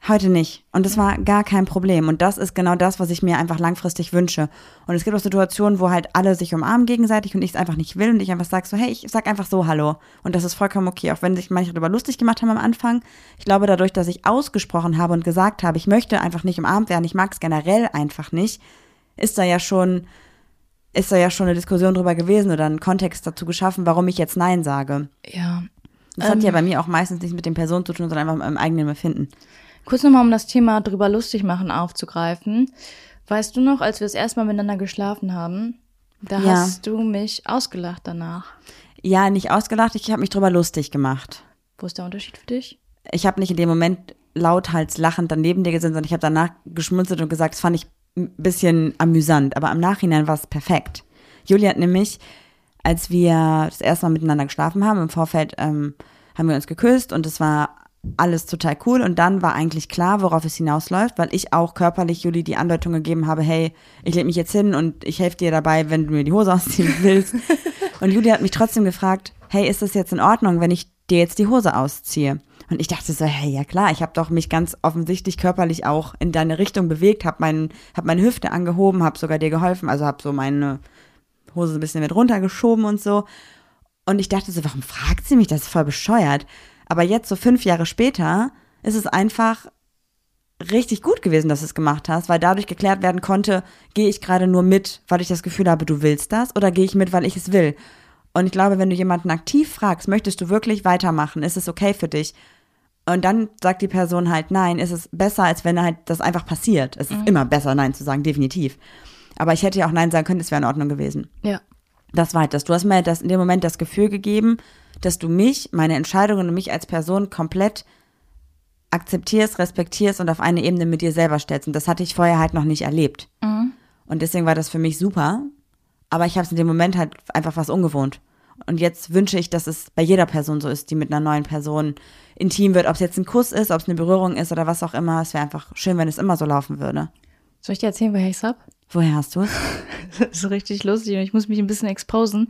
heute nicht. Und das war gar kein Problem. Und das ist genau das, was ich mir einfach langfristig wünsche. Und es gibt auch Situationen, wo halt alle sich umarmen gegenseitig und ich es einfach nicht will und ich einfach sage so, hey, ich sag einfach so Hallo. Und das ist vollkommen okay, auch wenn sich manche darüber lustig gemacht haben am Anfang. Ich glaube, dadurch, dass ich ausgesprochen habe und gesagt habe, ich möchte einfach nicht umarmt werden, ich mag es generell einfach nicht, ist da ja schon, ist da ja schon eine Diskussion drüber gewesen oder einen Kontext dazu geschaffen, warum ich jetzt Nein sage. Ja. Das hat Ähm. ja bei mir auch meistens nichts mit den Personen zu tun, sondern einfach mit meinem eigenen Empfinden. Kurz nochmal, um das Thema drüber lustig machen aufzugreifen. Weißt du noch, als wir das erste Mal miteinander geschlafen haben, da Ja. hast du mich ausgelacht danach. Ja, nicht ausgelacht, ich habe mich drüber lustig gemacht. Wo ist der Unterschied für dich? Ich habe nicht in dem Moment lauthals lachend daneben dir gesessen, sondern ich habe danach geschmunzelt und gesagt, das fand ich ein bisschen amüsant, aber im Nachhinein war es perfekt. Julia hat nämlich, als wir das erste Mal miteinander geschlafen haben, im Vorfeld ähm, haben wir uns geküsst und es war alles total cool und dann war eigentlich klar, worauf es hinausläuft, weil ich auch körperlich Juli die Andeutung gegeben habe, hey, ich leg mich jetzt hin und ich helfe dir dabei, wenn du mir die Hose ausziehen willst. und Julia hat mich trotzdem gefragt, hey, ist das jetzt in Ordnung, wenn ich dir jetzt die Hose ausziehe? Und ich dachte so, hey, ja klar, ich habe doch mich ganz offensichtlich körperlich auch in deine Richtung bewegt, habe mein, hab meine Hüfte angehoben, habe sogar dir geholfen, also habe so meine Hose ein bisschen mit runtergeschoben und so. Und ich dachte so, warum fragt sie mich? Das ist voll bescheuert. Aber jetzt, so fünf Jahre später, ist es einfach richtig gut gewesen, dass du es gemacht hast, weil dadurch geklärt werden konnte, gehe ich gerade nur mit, weil ich das Gefühl habe, du willst das, oder gehe ich mit, weil ich es will. Und ich glaube, wenn du jemanden aktiv fragst, möchtest du wirklich weitermachen, ist es okay für dich? Und dann sagt die Person halt nein, ist es besser, als wenn halt das einfach passiert. Es ist immer besser, nein zu sagen, definitiv. Aber ich hätte ja auch nein sagen können, es wäre in Ordnung gewesen. Ja. Das war halt das. Du hast mir das in dem Moment das Gefühl gegeben, dass du mich, meine Entscheidungen und mich als Person komplett akzeptierst, respektierst und auf eine Ebene mit dir selber stellst. Und das hatte ich vorher halt noch nicht erlebt. Und deswegen war das für mich super. Aber ich habe es in dem Moment halt einfach was ungewohnt. Und jetzt wünsche ich, dass es bei jeder Person so ist, die mit einer neuen Person intim wird. Ob es jetzt ein Kuss ist, ob es eine Berührung ist oder was auch immer. Es wäre einfach schön, wenn es immer so laufen würde. Soll ich dir erzählen, woher ich's hab? Woher hast du es? Das ist richtig lustig und ich muss mich ein bisschen exposen.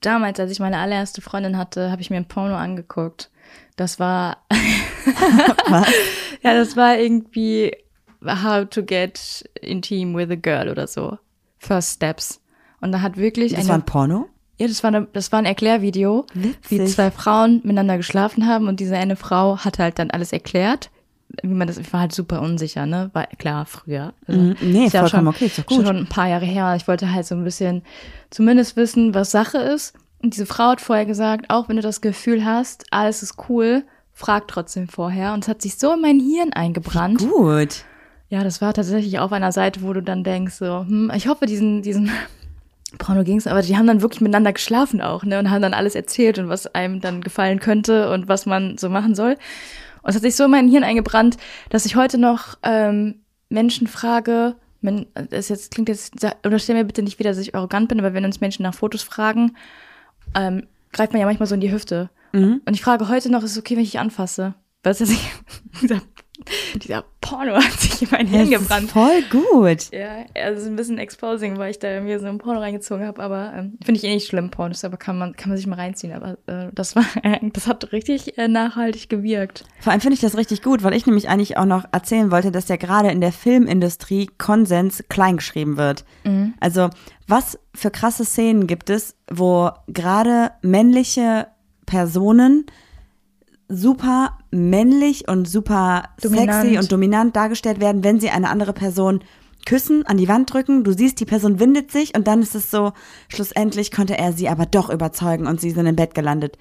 Damals, als ich meine allererste Freundin hatte, habe ich mir ein Porno angeguckt. Das war ja, das war irgendwie How to get intim with a girl oder so. First Steps. Und da hat wirklich Das eine war ein Porno? ja, das war, eine, das war ein Erklärvideo, wie Witzig. zwei Frauen miteinander geschlafen haben und diese eine Frau hat halt dann alles erklärt. Wie man das, ich war halt super unsicher, ne? War klar, früher. Also, Mhm. Nee, ist ja vollkommen schon, okay, ist doch gut. Schon ein paar Jahre her. Ich wollte halt so ein bisschen zumindest wissen, was Sache ist. Und diese Frau hat vorher gesagt, auch wenn du das Gefühl hast, alles ist cool, frag trotzdem vorher. Und es hat sich so in mein Hirn eingebrannt. Gut. Ja, das war tatsächlich auf einer Seite, wo du dann denkst, so, hm, ich hoffe, diesen, diesen Porno ging's, aber die haben dann wirklich miteinander geschlafen auch, ne, und haben dann alles erzählt und was einem dann gefallen könnte und was man so machen soll. Und es hat sich so in mein Hirn eingebrannt, dass ich heute noch ähm, Menschen frage, wenn, das jetzt klingt jetzt, oder stell mir bitte nicht wieder, dass ich arrogant bin, aber wenn uns Menschen nach Fotos fragen, ähm, greift man ja manchmal so in die Hüfte. Und ich frage heute noch, ist es okay, wenn ich dich anfasse? Weil es dieser, dieser Porno hat sich in mein Hirn gebrannt. voll gut. Ja, also ein bisschen exposing, weil ich da mir so ein Porno reingezogen habe, aber ähm, finde ich eh nicht schlimm, Pornos, aber kann man, kann man sich mal reinziehen. Aber äh, das war, das hat richtig äh, nachhaltig gewirkt. Vor allem finde ich das richtig gut, weil ich nämlich eigentlich auch noch erzählen wollte, dass ja gerade in der Filmindustrie Konsens kleingeschrieben wird. Also was für krasse Szenen gibt es, wo gerade männliche Personen super männlich und super Dominant. sexy und dominant dargestellt werden, wenn sie eine andere Person küssen, an die Wand drücken, du siehst, die Person windet sich und dann ist es so, schlussendlich konnte er sie aber doch überzeugen und sie sind im Bett gelandet.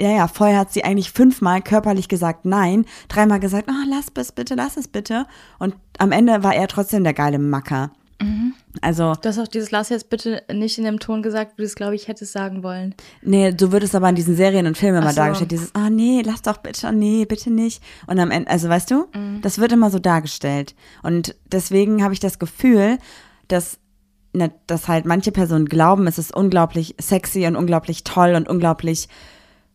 Ja, ja, vorher hat sie eigentlich fünfmal körperlich gesagt nein, dreimal gesagt, oh, lass es bitte, lass es bitte. Und am Ende war er trotzdem der geile Macker. Also, Du hast auch dieses Lass jetzt bitte nicht in dem Ton gesagt, wie du es, glaube ich, hättest sagen wollen. nee, so wird es aber in diesen Serien und Filmen immer so. dargestellt. Dieses, ah nee, lass doch bitte, nee, bitte nicht. Und am Ende, also weißt du, das wird immer so dargestellt. Und deswegen habe ich das Gefühl, dass, ne, dass halt manche Personen glauben, es ist unglaublich sexy und unglaublich toll und unglaublich,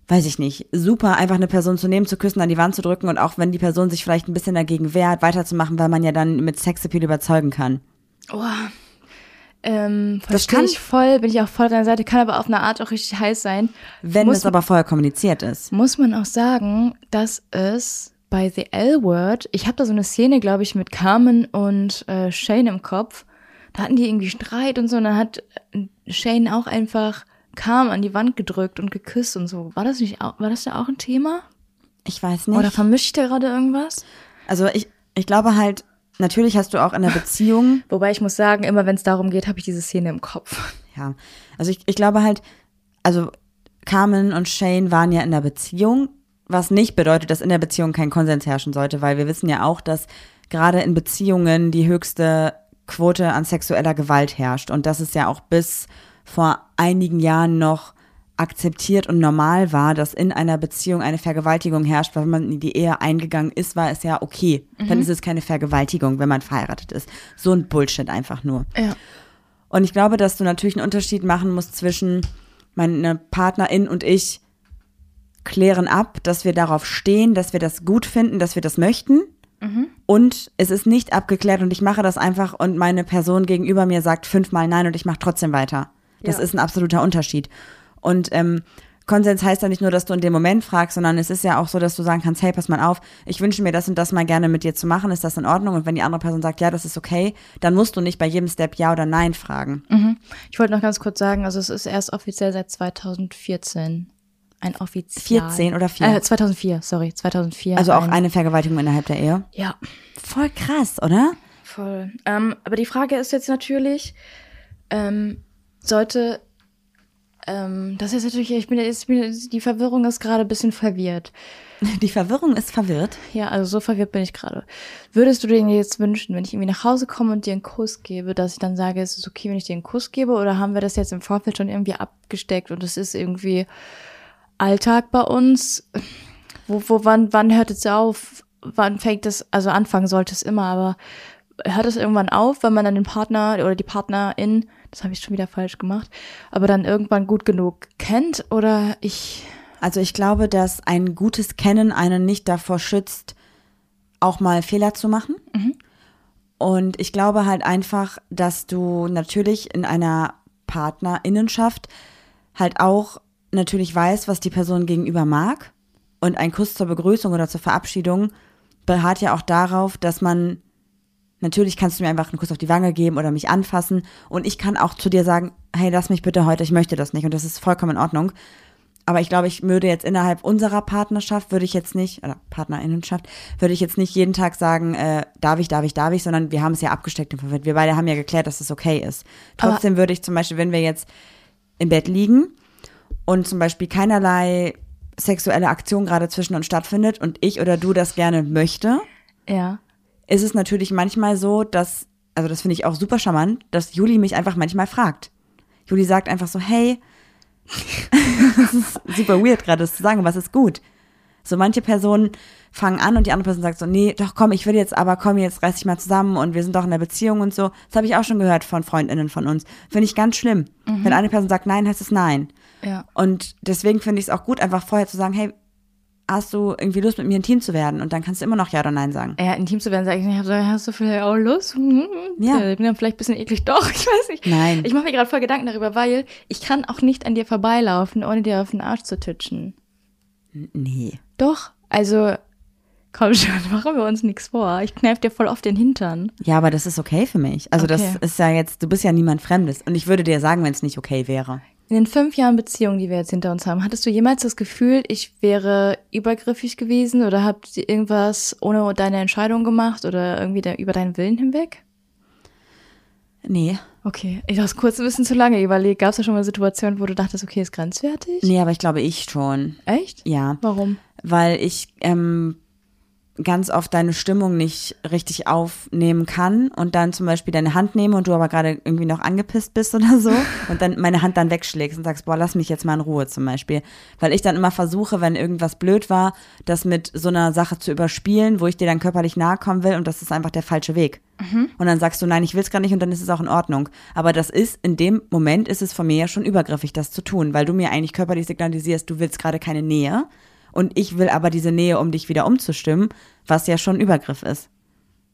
weiß ich nicht, super, einfach eine Person zu nehmen, zu küssen, an die Wand zu drücken und auch wenn die Person sich vielleicht ein bisschen dagegen wehrt, weiterzumachen, weil man ja dann mit Sexappeal überzeugen kann. Oh. Ähm, Das kann- ich voll, bin ich auch voll auf deiner Seite, kann aber auf eine Art auch richtig heiß sein. Wenn muss, es aber vorher kommuniziert ist. muss man auch sagen, dass es bei The L-Word, ich habe da so eine Szene, glaube ich, mit Carmen und äh, Shane im Kopf. Da hatten die irgendwie Streit und so, und dann hat äh, Shane auch einfach Carmen an die Wand gedrückt und geküsst und so. War das nicht auch, war das da auch ein Thema? Ich weiß nicht. Oder vermischt ich da gerade irgendwas? Also ich, ich glaube halt, natürlich hast du auch in der Beziehung, Wobei ich muss sagen, immer wenn es darum geht, habe ich diese Szene im Kopf. ja, also ich, ich glaube halt, also Carmen und Shane waren ja in der Beziehung, was nicht bedeutet, dass in der Beziehung kein Konsens herrschen sollte, weil wir wissen ja auch, dass gerade in Beziehungen die höchste Quote an sexueller Gewalt herrscht und dass es ja auch bis vor einigen Jahren noch akzeptiert und normal war, dass in einer Beziehung eine Vergewaltigung herrscht, weil man in die Ehe eingegangen ist, war es ja okay. Dann ist es keine Vergewaltigung, wenn man verheiratet ist. So ein Bullshit einfach nur. Ja. Und ich glaube, dass du natürlich einen Unterschied machen musst zwischen meine Partnerin und ich klären ab, dass wir darauf stehen, dass wir das gut finden, dass wir das möchten. Und es ist nicht abgeklärt und ich mache das einfach und meine Person gegenüber mir sagt fünfmal nein und ich mache trotzdem weiter. Das Ja. ist ein absoluter Unterschied. Und ähm, Konsens heißt ja nicht nur, dass du in dem Moment fragst, sondern es ist ja auch so, dass du sagen kannst, hey, pass mal auf, ich wünsche mir das und das mal gerne mit dir zu machen, ist das in Ordnung? Und wenn die andere Person sagt, ja, das ist okay, dann musst du nicht bei jedem Step ja oder nein fragen. Ich wollte noch ganz kurz sagen, also es ist erst offiziell seit 2014. Ein offiziell. 14 oder 4? Äh, 2004, sorry, 2004. Also auch ein, eine Vergewaltigung innerhalb der Ehe. Ja, Voll krass, oder? voll. Ähm, aber die Frage ist jetzt natürlich, ähm, sollte, ähm, das ist natürlich, ich bin, ich bin die Verwirrung ist gerade ein bisschen verwirrt. Die Verwirrung ist verwirrt. Ja, also so verwirrt bin ich gerade. Würdest du dir jetzt wünschen, wenn ich irgendwie nach Hause komme und dir einen Kuss gebe, dass ich dann sage, es ist okay, wenn ich dir einen Kuss gebe? Oder haben wir das jetzt im Vorfeld schon irgendwie abgesteckt und es ist irgendwie Alltag bei uns? Wo, wo, wann, wann hört es auf? Wann fängt es, also anfangen sollte es immer, aber hört es irgendwann auf, wenn man dann den Partner oder die Partnerin, das habe ich schon wieder falsch gemacht, aber dann irgendwann gut genug kennt? Oder ich, Also ich glaube, dass ein gutes Kennen einen nicht davor schützt, auch mal Fehler zu machen. Und ich glaube halt einfach, dass du natürlich in einer Partnerinnenschaft halt auch natürlich weißt, was die Person gegenüber mag. Und ein Kuss zur Begrüßung oder zur Verabschiedung beharrt ja auch darauf, dass man Natürlich kannst du mir einfach einen Kuss auf die Wange geben oder mich anfassen und ich kann auch zu dir sagen, hey, lass mich bitte heute, ich möchte das nicht und das ist vollkommen in Ordnung. Aber ich glaube, ich würde jetzt innerhalb unserer Partnerschaft, würde ich jetzt nicht, oder Partnerinnenschaft, würde ich jetzt nicht jeden Tag sagen, äh, darf ich, darf ich, darf ich, sondern wir haben es ja abgesteckt im Vorfeld. Wir beide haben ja geklärt, dass es okay ist. Aber- Trotzdem würde ich zum Beispiel, wenn wir jetzt im Bett liegen und zum Beispiel keinerlei sexuelle Aktion gerade zwischen uns stattfindet und ich oder du das gerne möchte, ja. Ist es natürlich manchmal so, dass, also das finde ich auch super charmant, dass Juli mich einfach manchmal fragt. Juli sagt einfach so, hey, das ist super weird gerade das zu sagen, es ist gut. So manche Personen fangen an und die andere Person sagt so, nee, doch komm, ich will jetzt aber, komm, jetzt reiß dich mal zusammen und wir sind doch in der Beziehung und so. Das habe ich auch schon gehört von Freundinnen von uns. Finde ich ganz schlimm. Wenn eine Person sagt nein, heißt es nein. Ja. Und deswegen finde ich es auch gut, einfach vorher zu sagen, hey, hast du irgendwie Lust, mit mir intim zu werden? Und dann kannst du immer noch Ja oder Nein sagen. Ja, intim zu werden, sage ich nicht, hab so, hast du vielleicht auch Lust? Ja. Ich bin dann vielleicht ein bisschen eklig. Doch, ich weiß nicht. Nein. Ich mache mir gerade voll Gedanken darüber, weil ich kann auch nicht an dir vorbeilaufen, ohne dir auf den Arsch zu titschen. Nee. Doch, also, komm schon, machen wir uns nichts vor. Ich kneif dir voll auf den Hintern. Ja, aber das ist okay für mich. Also das Okay. ist ja jetzt, du bist ja niemand Fremdes. Und ich würde dir sagen, wenn es nicht okay wäre. In den fünf Jahren Beziehung, die wir jetzt hinter uns haben, hattest du jemals das Gefühl, ich wäre übergriffig gewesen oder habt ihr irgendwas ohne deine Entscheidung gemacht oder irgendwie über deinen Willen hinweg? Nee. Okay, ich habe kurz ein bisschen zu lange überlegt. Gab es da schon mal Situationen, wo du dachtest, okay, ist grenzwertig? Nee, aber ich glaube ich schon. Echt? Ja. Warum? Weil ich ähm, ganz oft deine Stimmung nicht richtig aufnehmen kann und dann zum Beispiel deine Hand nehme und du aber gerade irgendwie noch angepisst bist oder so und dann meine Hand dann wegschlägst und sagst, boah, lass mich jetzt mal in Ruhe zum Beispiel. Weil ich dann immer versuche, wenn irgendwas blöd war, das mit so einer Sache zu überspielen, wo ich dir dann körperlich nahe kommen will und das ist einfach der falsche Weg. Und dann sagst du, nein, ich will es gar nicht und dann ist es auch in Ordnung. Aber das ist, in dem Moment ist es von mir ja schon übergriffig, das zu tun, weil du mir eigentlich körperlich signalisierst, du willst gerade keine Nähe und ich will aber diese Nähe, um dich wieder umzustimmen, was ja schon Übergriff ist.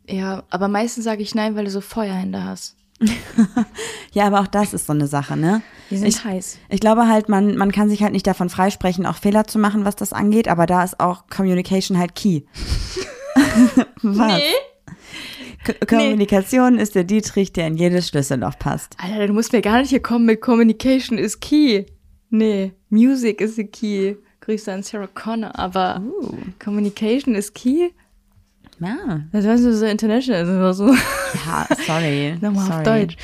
Ja, aber meistens sage ich nein, weil du so Feuerhände hast. Ja, aber auch das ist so eine Sache, ne? Die sind ich, heiß. Ich glaube halt, man, man kann sich halt nicht davon freisprechen, auch Fehler zu machen, was das angeht, aber da ist auch Communication halt key. was? K Kommunikation ist der Dietrich, der in jedes Schlüsselloch passt. Alter, du musst mir gar nicht hier kommen mit Communication is key. Nee, Music is the key. Grüße an Sarah Connor, aber Uh. Communication is key? Ja, Das heißt so international, immer so. ja sorry. Nochmal sorry. auf Deutsch.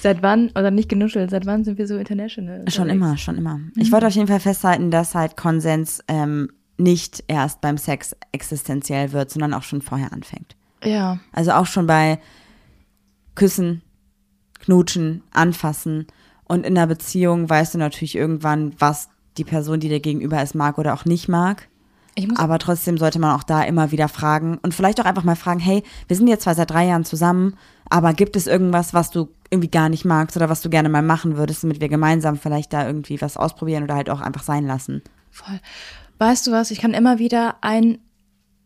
Seit wann, oder nicht genuschelt, seit wann sind wir so international? Schon unterwegs? immer, schon immer. Ich wollte auf jeden Fall festhalten, dass halt Konsens ähm, nicht erst beim Sex existenziell wird, sondern auch schon vorher anfängt. Ja. Also auch schon bei Küssen, Knutschen, Anfassen. Und in einer Beziehung weißt du natürlich irgendwann, was die Person, die dir gegenüber ist, mag oder auch nicht mag. Aber trotzdem sollte man auch da immer wieder fragen und vielleicht auch einfach mal fragen, hey, wir sind jetzt zwar seit drei Jahren zusammen, aber gibt es irgendwas, was du irgendwie gar nicht magst oder was du gerne mal machen würdest, damit wir gemeinsam vielleicht da irgendwie was ausprobieren oder halt auch einfach sein lassen? voll. Weißt du was, ich kann immer wieder einen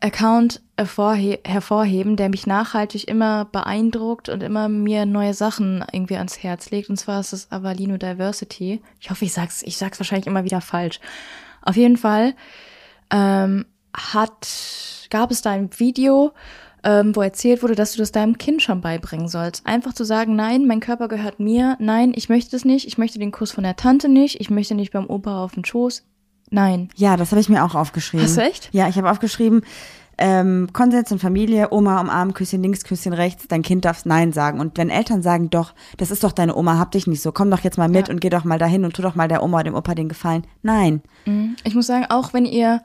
Account hervorhe hervorheben, der mich nachhaltig immer beeindruckt und immer mir neue Sachen irgendwie ans Herz legt. Und zwar ist es Avalino Diversity. Ich hoffe, ich sag's, ich sag's wahrscheinlich immer wieder falsch. Auf jeden Fall ähm, hat, gab es da ein Video, ähm, wo erzählt wurde, dass du das deinem Kind schon beibringen sollst. Einfach zu sagen, nein, mein Körper gehört mir, nein, ich möchte es nicht, ich möchte den Kuss von der Tante nicht, ich möchte nicht beim Opa auf den Schoß. Nein. Ja, das habe ich mir auch aufgeschrieben. Hast du echt? Ja, ich habe aufgeschrieben, ähm, Konsens in Familie, Oma umarmen, Küsschen links, Küsschen rechts, dein Kind darf Nein sagen. Und wenn Eltern sagen, doch, das ist doch deine Oma, hab dich nicht so, komm doch jetzt mal mit Ja. und geh doch mal dahin und tu doch mal der Oma oder dem Opa den Gefallen. Nein. Ich muss sagen, auch wenn ihr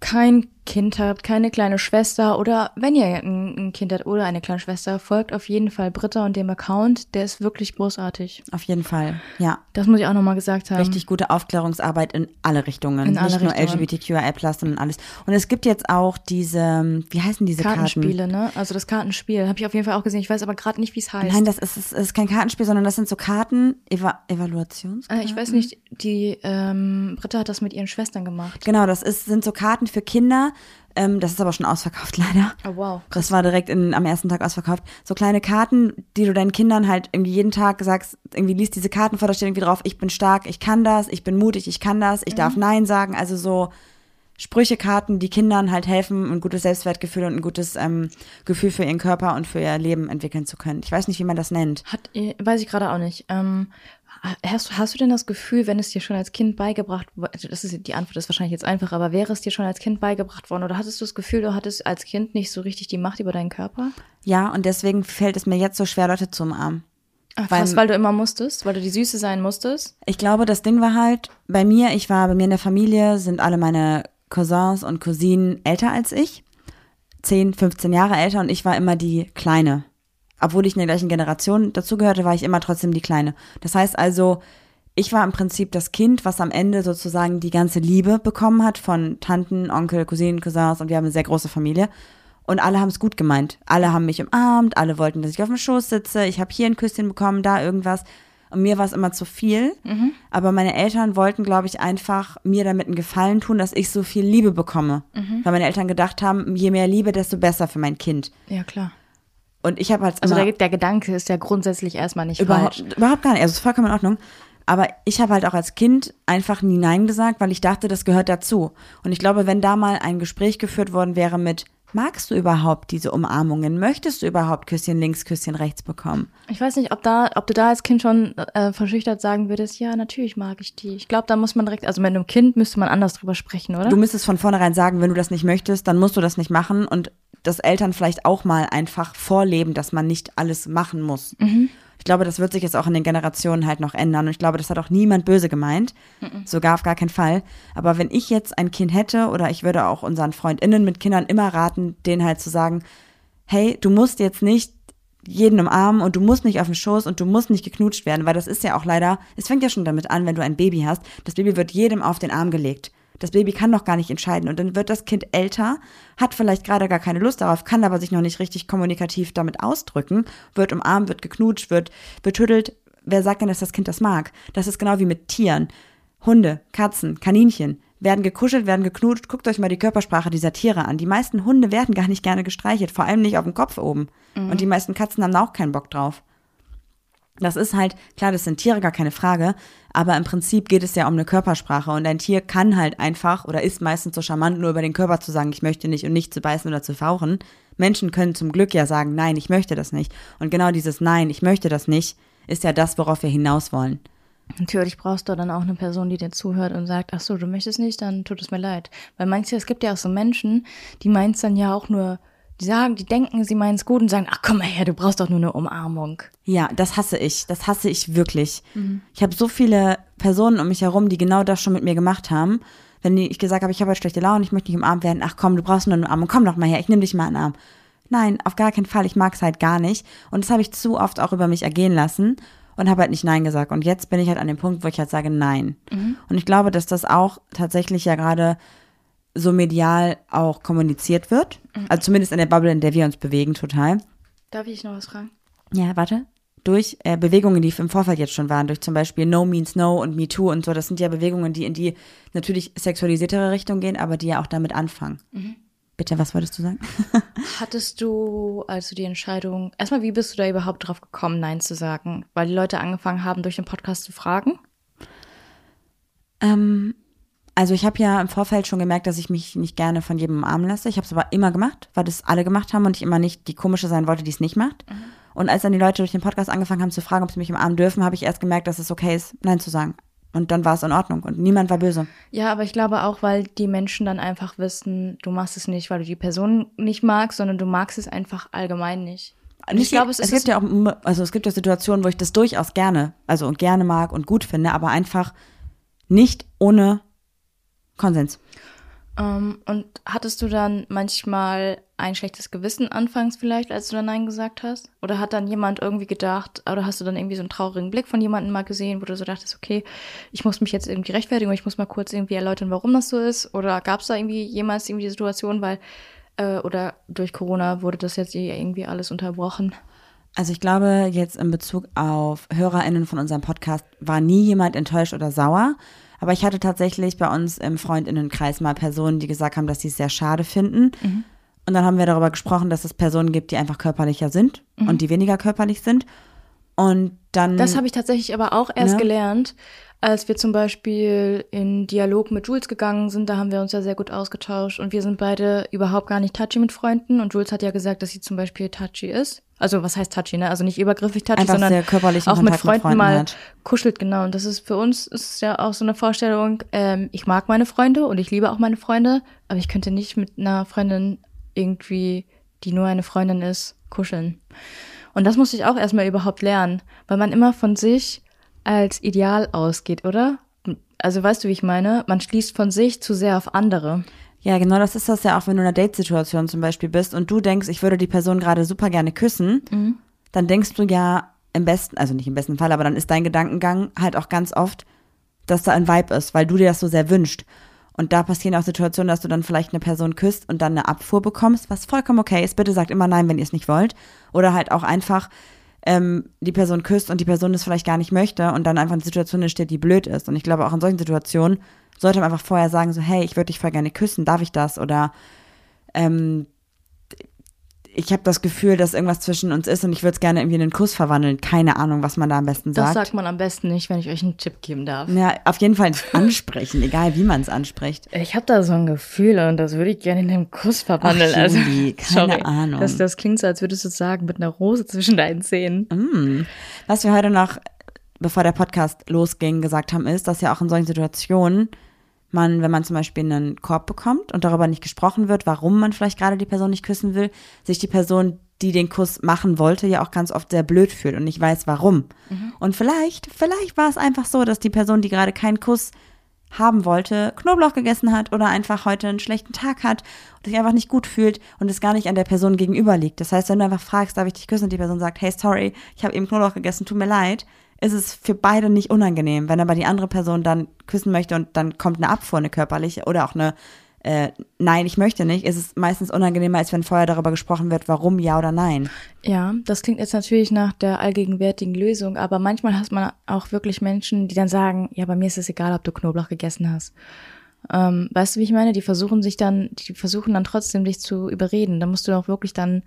kein Kind habt, keine kleine Schwester oder wenn ihr ein, Kind habt oder eine kleine Schwester, folgt auf jeden Fall Britta und dem Account. Der ist wirklich großartig. Auf jeden Fall. Ja. Das muss ich auch nochmal gesagt haben. Richtig gute Aufklärungsarbeit in alle Richtungen. In alle Nicht nur Richtungen. LGBTQIA, sondern alles. Und es gibt jetzt auch diese, wie heißen diese Kartenspiele, ne? Also das Kartenspiel habe ich auf jeden Fall auch gesehen. Ich weiß aber gerade nicht, wie es heißt. Nein, das ist, ist, ist kein Kartenspiel, sondern das sind so Karten, Eva Evaluationskarten. äh, ich weiß nicht, die ähm, Britta hat das mit ihren Schwestern gemacht. Genau, das ist, sind so Karten für Kinder. Ähm, das ist aber schon ausverkauft, leider. Oh wow. Das war direkt in, am ersten Tag ausverkauft. So kleine Karten, die du deinen Kindern halt irgendwie jeden Tag sagst, irgendwie liest diese Karten vor, da steht irgendwie drauf, ich bin stark, ich kann das, ich bin mutig, ich kann das, ich darf Nein sagen. Also so Sprüchekarten, die Kindern halt helfen, ein gutes Selbstwertgefühl und ein gutes ähm, Gefühl für ihren Körper und für ihr Leben entwickeln zu können. Ich weiß nicht, wie man das nennt. Hat, äh, weiß ich gerade auch nicht. Ähm, hast, hast du denn das Gefühl, wenn es dir schon als Kind beigebracht wurde, das ist die Antwort ist wahrscheinlich jetzt einfach, aber wäre es dir schon als Kind beigebracht worden oder hattest du das Gefühl, du hattest als Kind nicht so richtig die Macht über deinen Körper? Ja, und deswegen fällt es mir jetzt so schwer, Leute zu umarmen. Ach, Weil- krass, weil du immer musstest, weil du die Süße sein musstest? Ich glaube, das Ding war halt, bei mir, ich war bei mir in der Familie, sind alle meine Cousins und Cousinen älter als ich. 10, 15 Jahre älter und ich war immer die Kleine. Obwohl ich in der gleichen Generation dazugehörte, war ich immer trotzdem die Kleine. Das heißt also, ich war im Prinzip das Kind, was am Ende sozusagen die ganze Liebe bekommen hat von Tanten, Onkel, Cousinen, Cousins und wir haben eine sehr große Familie. Und alle haben es gut gemeint. Alle haben mich umarmt, alle wollten, dass ich auf dem Schoß sitze. Ich habe hier ein Küsschen bekommen, da irgendwas. Und mir war es immer zu viel. Aber meine Eltern wollten, glaube ich, einfach mir damit einen Gefallen tun, dass ich so viel Liebe bekomme. Weil meine Eltern gedacht haben, je mehr Liebe, desto besser für mein Kind. Ja, klar. Und ich habe halt Also der, der Gedanke ist ja grundsätzlich erstmal nicht überhaupt, falsch. überhaupt gar nicht. Also es ist vollkommen in Ordnung. Aber ich habe halt auch als Kind einfach nie Nein gesagt, weil ich dachte, das gehört dazu. Und ich glaube, wenn da mal ein Gespräch geführt worden wäre mit, magst du überhaupt diese Umarmungen? Möchtest du überhaupt Küsschen links, Küsschen rechts bekommen? Ich weiß nicht, ob da, ob du da als Kind schon äh, verschüchtert sagen würdest, ja, natürlich mag ich die. Ich glaube, da muss man direkt, also mit einem Kind müsste man anders drüber sprechen, oder? Du müsstest von vornherein sagen, wenn du das nicht möchtest, dann musst du das nicht machen und dass Eltern vielleicht auch mal einfach vorleben, dass man nicht alles machen muss. Ich glaube, das wird sich jetzt auch in den Generationen halt noch ändern. Und ich glaube, das hat auch niemand böse gemeint. Sogar auf gar keinen Fall. Aber wenn ich jetzt ein Kind hätte oder ich würde auch unseren FreundInnen mit Kindern immer raten, denen halt zu sagen, hey, du musst jetzt nicht jeden umarmen und du musst nicht auf den Schoß und du musst nicht geknutscht werden, weil das ist ja auch leider, es fängt ja schon damit an, wenn du ein Baby hast, das Baby wird jedem auf den Arm gelegt. Das Baby kann noch gar nicht entscheiden und dann wird das Kind älter, hat vielleicht gerade gar keine Lust darauf, kann aber sich noch nicht richtig kommunikativ damit ausdrücken, wird umarmt, wird geknutscht, wird betüdelt. Wer sagt denn, dass das Kind das mag? Das ist genau wie mit Tieren. Hunde, Katzen, Kaninchen werden gekuschelt, werden geknutscht. Guckt euch mal die Körpersprache dieser Tiere an. Die meisten Hunde werden gar nicht gerne gestreichelt, vor allem nicht auf dem Kopf oben. Und die meisten Katzen haben da auch keinen Bock drauf. Das ist halt, klar, das sind Tiere, gar keine Frage, aber im Prinzip geht es ja um eine Körpersprache und ein Tier kann halt einfach oder ist meistens so charmant, nur über den Körper zu sagen, ich möchte nicht und nicht zu beißen oder zu fauchen. Menschen können zum Glück ja sagen, nein, ich möchte das nicht. Und genau dieses Nein, ich möchte das nicht, ist ja das, worauf wir hinaus wollen. Natürlich brauchst du dann auch eine Person, die dir zuhört und sagt, ach so, du möchtest nicht, dann tut es mir leid. Weil manche, es gibt ja auch so Menschen, die meinen es dann ja auch nur, die sagen, die denken, sie meinen es gut und sagen, ach komm mal her, du brauchst doch nur eine Umarmung. Ja, das hasse ich. Das hasse ich wirklich. Ich habe so viele Personen um mich herum, die genau das schon mit mir gemacht haben. Wenn ich gesagt habe, ich habe heute schlechte Laune, ich möchte nicht umarmt werden, ach komm, du brauchst nur eine Umarmung, komm doch mal her, ich nehme dich mal in den Arm. Nein, auf gar keinen Fall, ich mag es halt gar nicht. Und das habe ich zu oft auch über mich ergehen lassen und habe halt nicht Nein gesagt. Und jetzt bin ich halt an dem Punkt, wo ich halt sage Nein. Und ich glaube, dass das auch tatsächlich ja gerade so medial auch kommuniziert wird. Also zumindest in der Bubble, in der wir uns bewegen, total. Darf ich noch was fragen? Ja, warte. Durch äh, Bewegungen, die im Vorfeld jetzt schon waren, durch zum Beispiel No Means No und Me Too und so, das sind ja Bewegungen, die in die natürlich sexualisiertere Richtung gehen, aber die ja auch damit anfangen. Bitte, was wolltest du sagen? Hattest du also die Entscheidung, erstmal, wie bist du da überhaupt drauf gekommen, Nein zu sagen? Weil die Leute angefangen haben, durch den Podcast zu fragen? Ähm, also ich habe ja im Vorfeld schon gemerkt, dass ich mich nicht gerne von jedem umarmen lasse. Ich habe es aber immer gemacht, weil das alle gemacht haben und ich immer nicht die komische sein wollte, die es nicht macht. Und als dann die Leute durch den Podcast angefangen haben zu fragen, ob sie mich umarmen dürfen, habe ich erst gemerkt, dass es okay ist, Nein zu sagen. Und dann war es in Ordnung und niemand war böse. Ja, aber ich glaube auch, weil die Menschen dann einfach wissen, du machst es nicht, weil du die Person nicht magst, sondern du magst es einfach allgemein nicht. Und ich glaube, es, es gibt ja auch, also es gibt ja Situationen, wo ich das durchaus gerne, also gerne mag und gut finde, aber einfach nicht ohne Konsens. Ähm, und hattest du dann manchmal ein schlechtes Gewissen anfangs vielleicht, als du dann Nein gesagt hast? Oder hat dann jemand irgendwie gedacht, oder hast du dann irgendwie so einen traurigen Blick von jemandem mal gesehen, wo du so dachtest, okay, ich muss mich jetzt irgendwie rechtfertigen, ich muss mal kurz irgendwie erläutern, warum das so ist? Oder gab es da irgendwie jemals irgendwie die Situation, weil, äh, oder durch Corona wurde das jetzt irgendwie alles unterbrochen? Also ich glaube, jetzt in Bezug auf HörerInnen von unserem Podcast war nie jemand enttäuscht oder sauer. Aber ich hatte tatsächlich bei uns im FreundInnenkreis mal Personen, die gesagt haben, dass sie es sehr schade finden. Und dann haben wir darüber gesprochen, dass es Personen gibt, die einfach körperlicher sind und die weniger körperlich sind. Und dann. Das habe ich tatsächlich aber auch erst Ja. gelernt, als wir zum Beispiel in Dialog mit Jules gegangen sind. Da haben wir uns ja sehr gut ausgetauscht und wir sind beide überhaupt gar nicht touchy mit Freunden. Und Jules hat ja gesagt, dass sie zum Beispiel touchy ist. Also was heißt touchy, ne? Also nicht übergriffig touchy, Einfach sondern auch mit Kontakt mit Freunden, Freunden mal hat. kuschelt, genau. Und das ist für uns ist ja auch so eine Vorstellung, ähm, ich mag meine Freunde und ich liebe auch meine Freunde, aber ich könnte nicht mit einer Freundin irgendwie, die nur eine Freundin ist, kuscheln. Und das musste ich auch erstmal überhaupt lernen, weil man immer von sich als Ideal ausgeht, oder? Also weißt du, wie ich meine? Man schließt von sich zu sehr auf andere. Ja, genau, das ist das ja auch, wenn du in einer Date-Situation zum Beispiel bist und du denkst, ich würde die Person gerade super gerne küssen, dann denkst du ja im besten, also nicht im besten Fall, aber dann ist dein Gedankengang halt auch ganz oft, dass da ein Vibe ist, weil du dir das so sehr wünscht. Und da passieren auch Situationen, dass du dann vielleicht eine Person küsst und dann eine Abfuhr bekommst, was vollkommen okay ist. Bitte sagt immer nein, wenn ihr es nicht wollt. Oder halt auch einfach ähm, die Person küsst und die Person es vielleicht gar nicht möchte und dann einfach eine Situation entsteht, die blöd ist. Und ich glaube, auch in solchen Situationen sollte man einfach vorher sagen, so, hey, ich würde dich voll gerne küssen, darf ich das? Oder ähm, ich habe das Gefühl, dass irgendwas zwischen uns ist und ich würde es gerne irgendwie in einen Kuss verwandeln. Keine Ahnung, was man da am besten Das sagt. sagt man am besten nicht, wenn ich euch einen Tipp geben darf. ja, auf jeden Fall ansprechen, egal wie man es anspricht. Ich habe da so ein Gefühl und das würde ich gerne in einem Kuss verwandeln. Ach, also, Juli, keine Ahnung. Das, das klingt so, als würdest du sagen, mit einer Rose zwischen deinen Zähnen. Mm. Was wir heute noch, bevor der Podcast losging, gesagt haben, ist, dass ja auch in solchen Situationen man, wenn man zum Beispiel einen Korb bekommt und darüber nicht gesprochen wird, warum man vielleicht gerade die Person nicht küssen will, sich die Person, die den Kuss machen wollte, ja auch ganz oft sehr blöd fühlt und nicht weiß warum. Und vielleicht, vielleicht war es einfach so, dass die Person, die gerade keinen Kuss haben wollte, Knoblauch gegessen hat oder einfach heute einen schlechten Tag hat und sich einfach nicht gut fühlt und es gar nicht an der Person gegenüber liegt. Das heißt, wenn du einfach fragst, darf ich dich küssen und die Person sagt, hey, sorry, ich habe eben Knoblauch gegessen, tut mir leid, ist es für beide nicht unangenehm. Wenn aber die andere Person dann küssen möchte und dann kommt eine Abfuhr, eine körperliche oder auch eine äh, Nein, ich möchte nicht, ist es meistens unangenehmer, als wenn vorher darüber gesprochen wird, warum ja oder nein. Ja, das klingt jetzt natürlich nach der allgegenwärtigen Lösung, aber manchmal hat man auch wirklich Menschen, die dann sagen, ja, bei mir ist es egal, ob du Knoblauch gegessen hast. Ähm, weißt du, wie ich meine? Die versuchen sich dann, die versuchen dann trotzdem dich zu überreden. Da musst du auch wirklich dann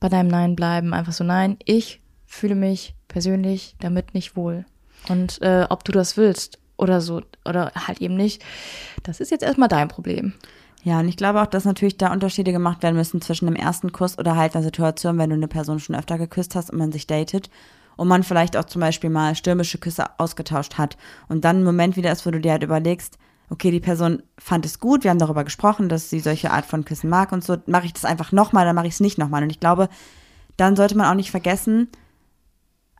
bei deinem Nein bleiben. Einfach so, nein, ich fühle mich persönlich damit nicht wohl. Und äh, ob du das willst oder so, oder halt eben nicht, das ist jetzt erstmal dein Problem. Ja, und ich glaube auch, dass natürlich da Unterschiede gemacht werden müssen zwischen dem ersten Kuss oder halt einer Situation, wenn du eine Person schon öfter geküsst hast und man sich datet und man vielleicht auch zum Beispiel mal stürmische Küsse ausgetauscht hat und dann ein Moment wieder ist, wo du dir halt überlegst, okay, die Person fand es gut, wir haben darüber gesprochen, dass sie solche Art von Küssen mag und so, mache ich das einfach nochmal, dann mache ich es nicht nochmal. Und ich glaube, dann sollte man auch nicht vergessen,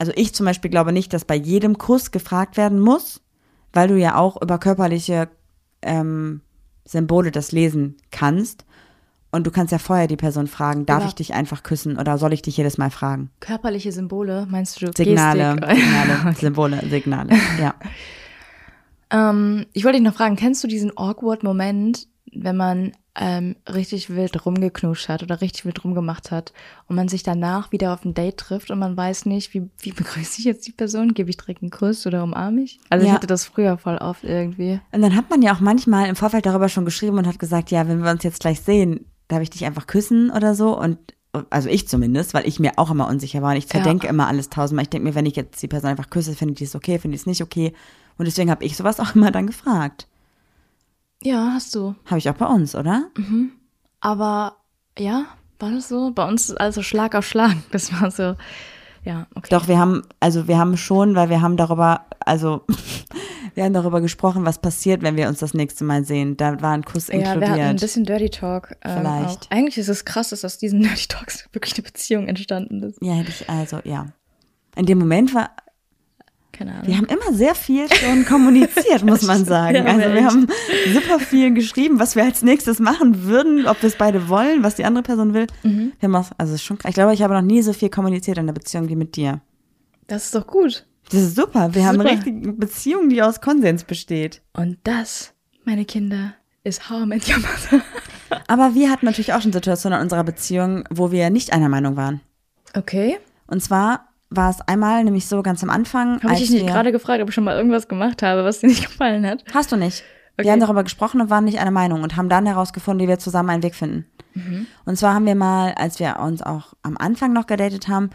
also ich zum Beispiel glaube nicht, dass bei jedem Kuss gefragt werden muss, weil du ja auch über körperliche ähm, Symbole das lesen kannst. Und du kannst ja vorher die Person fragen, darf Ja. ich dich einfach küssen oder soll ich dich jedes Mal fragen? Körperliche Symbole, meinst du? Signale? Signale, Symbole, Signale, ja. Ähm, ich wollte dich noch fragen, kennst du diesen awkward Moment, wenn man ähm, richtig wild rumgeknuscht hat oder richtig wild rumgemacht hat und man sich danach wieder auf ein Date trifft und man weiß nicht, wie, wie begrüße ich jetzt die Person? Gebe ich direkt einen Kuss oder umarme ich? Also ich Ja. hatte das früher voll oft irgendwie. Und dann hat man ja auch manchmal im Vorfeld darüber schon geschrieben und hat gesagt, ja, wenn wir uns jetzt gleich sehen, darf ich dich einfach küssen oder so. Und also ich zumindest, weil ich mir auch immer unsicher war und ich zerdenke immer alles tausendmal. Ich denke mir, wenn ich jetzt die Person einfach küsse, finde die es okay, finde ich es nicht okay. Und deswegen habe ich sowas auch immer dann gefragt. Ja, hast du. Habe ich auch bei uns, oder? Aber ja, war das so? Bei uns ist also Schlag auf Schlag. Das war so, ja, okay. Doch, wir haben, also wir haben schon, weil wir haben darüber, also wir haben darüber gesprochen, was passiert, wenn wir uns das nächste Mal sehen. Da war ein Kuss Ja, wir hatten ein inkludiert. bisschen Dirty Talk. Ähm, Vielleicht. Auch. Eigentlich ist es krass, dass aus diesen Dirty Talks wirklich eine Beziehung entstanden ist. ja, hätte ich, also ja. In dem Moment war, Keine Ahnung. wir haben immer sehr viel schon kommuniziert, muss man sagen. Ja, also wir haben super viel geschrieben, was wir als nächstes machen würden, ob wir es beide wollen, was die andere Person will. Mhm. Wir haben auch, also ist schon, ich glaube, ich habe noch nie so viel kommuniziert in der Beziehung wie mit dir. Das ist doch gut. Das ist super. Wir haben Super. eine richtige Beziehung, die aus Konsens besteht. Und das, meine Kinder, ist How I Met Your Mother. Aber wir hatten natürlich auch schon Situationen in unserer Beziehung, wo wir nicht einer Meinung waren. Okay. Und zwar war es einmal nämlich so ganz am Anfang. Habe ich dich nicht wir- gerade gefragt, ob ich schon mal irgendwas gemacht habe, was dir nicht gefallen hat? Hast du nicht. Okay. Wir haben darüber gesprochen und waren nicht einer Meinung und haben dann herausgefunden, wie wir zusammen einen Weg finden. Mhm. Und zwar haben wir mal, als wir uns auch am Anfang noch gedatet haben,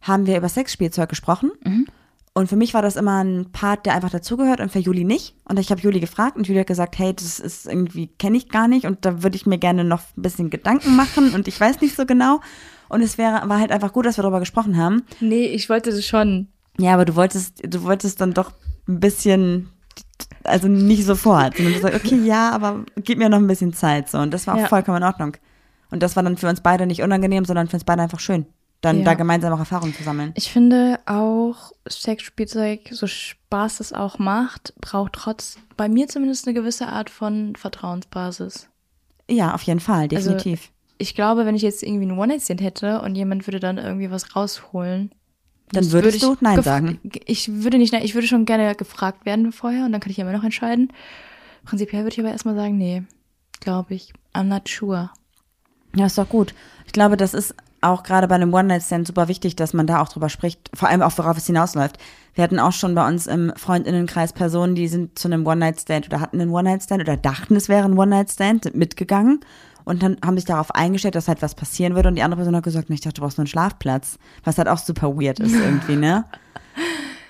haben wir über Sexspielzeug gesprochen. Mhm. Und für mich war das immer ein Part, der einfach dazugehört und für Juli nicht. Und ich habe Juli gefragt und Juli hat gesagt, hey, das ist irgendwie, kenne ich gar nicht und da würde ich mir gerne noch ein bisschen Gedanken machen und ich weiß nicht so genau. Und es wäre, war halt einfach gut, dass wir darüber gesprochen haben. Nee, ich wollte das schon. Ja, aber du wolltest, du wolltest dann doch ein bisschen, also nicht sofort, sondern du sagst, okay, ja, aber gib mir noch ein bisschen Zeit, so. Und das war auch Ja. vollkommen in Ordnung. Und das war dann für uns beide nicht unangenehm, sondern für uns beide einfach schön, dann Ja. da gemeinsam auch Erfahrungen zu sammeln. Ich finde auch Sexspielzeug, so Spaß es auch macht, braucht trotz, bei mir zumindest eine gewisse Art von Vertrauensbasis. Ja, auf jeden Fall, Also, definitiv. Ich glaube, wenn ich jetzt irgendwie einen One-Night-Stand hätte und jemand würde dann irgendwie was rausholen, dann würdest würde du Nein sagen. Ich würde nicht, nein, ich würde schon gerne gefragt werden vorher und dann kann ich immer noch entscheiden. Prinzipiell würde ich aber erstmal sagen, nee, glaube ich. I'm not sure. Ja, ist doch gut. Ich glaube, das ist auch gerade bei einem One-Night-Stand super wichtig, dass man da auch drüber spricht, vor allem auch worauf es hinausläuft. Wir hatten auch schon bei uns im Freundinnenkreis Personen, die sind zu einem One-Night-Stand oder hatten einen One-Night-Stand oder dachten, es wäre ein One-Night-Stand, sind mitgegangen und dann haben sich darauf eingestellt, dass halt was passieren würde und die andere Person hat gesagt, nee, ich dachte, du brauchst nur einen Schlafplatz, was halt auch super weird ist irgendwie, ne?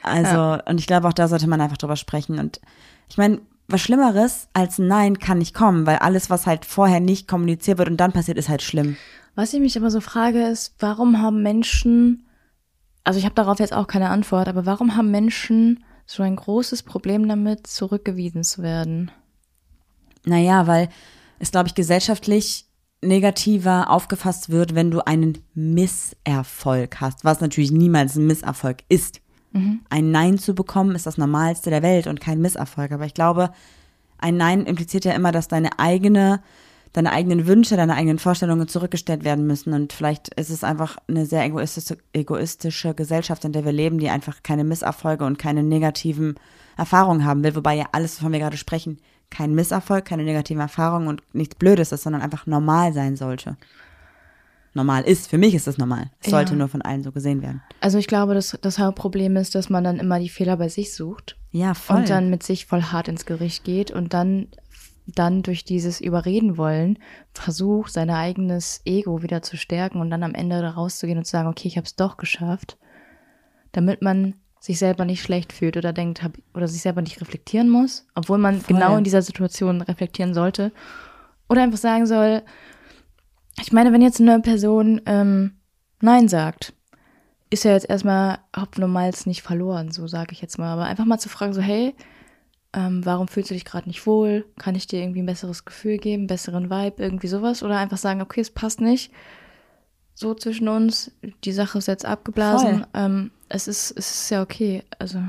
Also, und ich glaube, auch da sollte man einfach drüber sprechen. Und ich meine, was Schlimmeres als ein Nein kann nicht kommen, weil alles, was halt vorher nicht kommuniziert wird und dann passiert, ist halt schlimm. Was ich mich aber so frage, ist, warum haben Menschen, also ich habe darauf jetzt auch keine Antwort, aber warum haben Menschen so ein großes Problem damit, zurückgewiesen zu werden? Naja, weil es, glaube ich, gesellschaftlich negativer aufgefasst wird, wenn du einen Misserfolg hast, was natürlich niemals ein Misserfolg ist. Ein Nein zu bekommen ist das Normalste der Welt und kein Misserfolg. Aber ich glaube, ein Nein impliziert ja immer, dass deine eigene, deine eigenen Wünsche, deine eigenen Vorstellungen zurückgestellt werden müssen. Und vielleicht ist es einfach eine sehr egoistische, egoistische Gesellschaft, in der wir leben, die einfach keine Misserfolge und keine negativen Erfahrungen haben will. Wobei ja alles, wovon wir gerade sprechen, kein Misserfolg, keine negativen Erfahrungen und nichts Blödes ist, sondern einfach normal sein sollte. Normal ist. Für mich ist es normal. Es sollte Ja. nur von allen so gesehen werden. Also ich glaube, das, das Hauptproblem ist, dass man dann immer die Fehler bei sich sucht Ja, voll. und dann mit sich voll hart ins Gericht geht und dann, dann durch dieses Überreden wollen versucht, sein eigenes Ego wieder zu stärken und dann am Ende rauszugehen und zu sagen, okay, ich habe es doch geschafft, damit man sich selber nicht schlecht fühlt oder denkt, hab, oder sich selber nicht reflektieren muss, obwohl man Voll. genau in dieser Situation reflektieren sollte. Oder einfach sagen soll, ich meine, wenn jetzt eine Person ähm, Nein sagt, ist ja jetzt erstmal Hopfen und Malz nicht verloren, so sage ich jetzt mal. Aber einfach mal zu fragen, so, hey, ähm, warum fühlst du dich gerade nicht wohl? Kann ich dir irgendwie ein besseres Gefühl geben, einen besseren Vibe, irgendwie sowas? Oder einfach sagen, okay, es passt nicht so zwischen uns, die Sache ist jetzt abgeblasen. Ähm, es, ist, es ist ja okay. Also,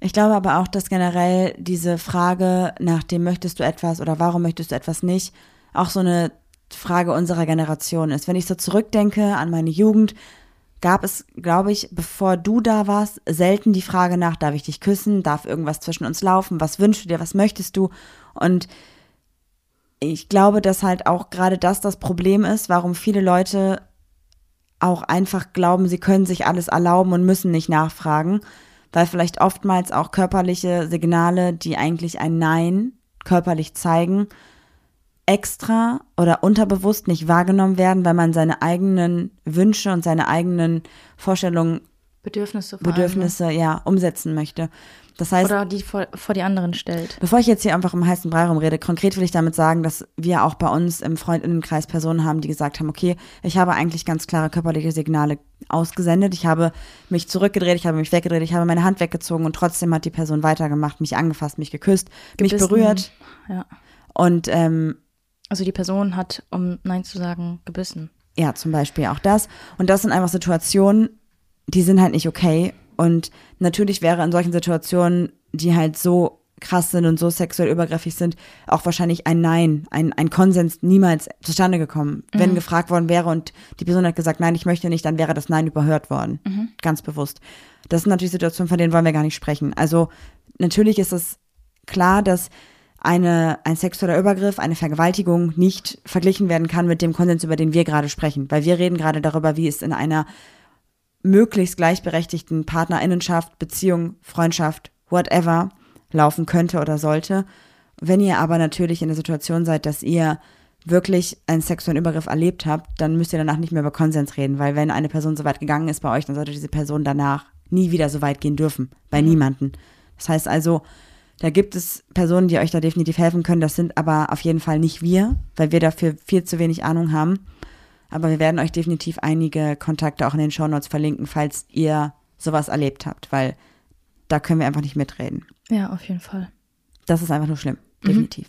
Ich glaube aber auch, dass generell diese Frage nach dem möchtest du etwas oder warum möchtest du etwas nicht, auch so eine Frage unserer Generation ist. Wenn ich so zurückdenke an meine Jugend, gab es, glaube ich, bevor du da warst, selten die Frage nach, darf ich dich küssen, darf irgendwas zwischen uns laufen, was wünschst du dir, was möchtest du? Und ich glaube, dass halt auch gerade das das Problem ist, warum viele Leute auch einfach glauben, sie können sich alles erlauben und müssen nicht nachfragen, weil vielleicht oftmals auch körperliche Signale, die eigentlich ein Nein körperlich zeigen, extra oder unterbewusst nicht wahrgenommen werden, weil man seine eigenen Wünsche und seine eigenen Vorstellungen, Bedürfnisse allem, ne? Bedürfnisse ja umsetzen möchte. Das heißt, Oder die vor, vor die anderen stellt. Bevor ich jetzt hier einfach im heißen Brei rumrede, konkret will ich damit sagen, dass wir auch bei uns im Freundinnenkreis Personen haben, die gesagt haben, okay, ich habe eigentlich ganz klare körperliche Signale ausgesendet. Ich habe mich zurückgedreht, ich habe mich weggedreht, ich habe meine Hand weggezogen und trotzdem hat die Person weitergemacht, mich angefasst, mich geküsst, mich Gebissen. berührt. Ja. Und ähm, Also die Person hat, um Nein zu sagen, gebissen. ja, zum Beispiel auch das. Und das sind einfach Situationen, die sind halt nicht okay. Und natürlich wäre in solchen Situationen, die halt so krass sind und so sexuell übergriffig sind, auch wahrscheinlich ein Nein, ein, ein Konsens niemals zustande gekommen. Wenn gefragt worden wäre und die Person hat gesagt, nein, ich möchte nicht, dann wäre das Nein überhört worden. Ganz bewusst. Das sind natürlich Situationen, von denen wollen wir gar nicht sprechen. Also natürlich ist es klar, dass eine, ein sexueller Übergriff, eine Vergewaltigung nicht verglichen werden kann mit dem Konsens, über den wir gerade sprechen. Weil wir reden gerade darüber, wie es in einer möglichst gleichberechtigten Partnerinnenschaft, Beziehung, Freundschaft, whatever laufen könnte oder sollte. Wenn ihr aber natürlich in der Situation seid, dass ihr wirklich einen sexuellen Übergriff erlebt habt, dann müsst ihr danach nicht mehr über Konsens reden, weil wenn eine Person so weit gegangen ist bei euch, dann sollte diese Person danach nie wieder so weit gehen dürfen. Bei niemanden. Das heißt also, da gibt es Personen, die euch da definitiv helfen können. Das sind aber auf jeden Fall nicht wir, weil wir dafür viel zu wenig Ahnung haben. Aber wir werden euch definitiv einige Kontakte auch in den Shownotes verlinken, falls ihr sowas erlebt habt, weil da können wir einfach nicht mitreden. Ja, auf jeden Fall. Das ist einfach nur schlimm, definitiv.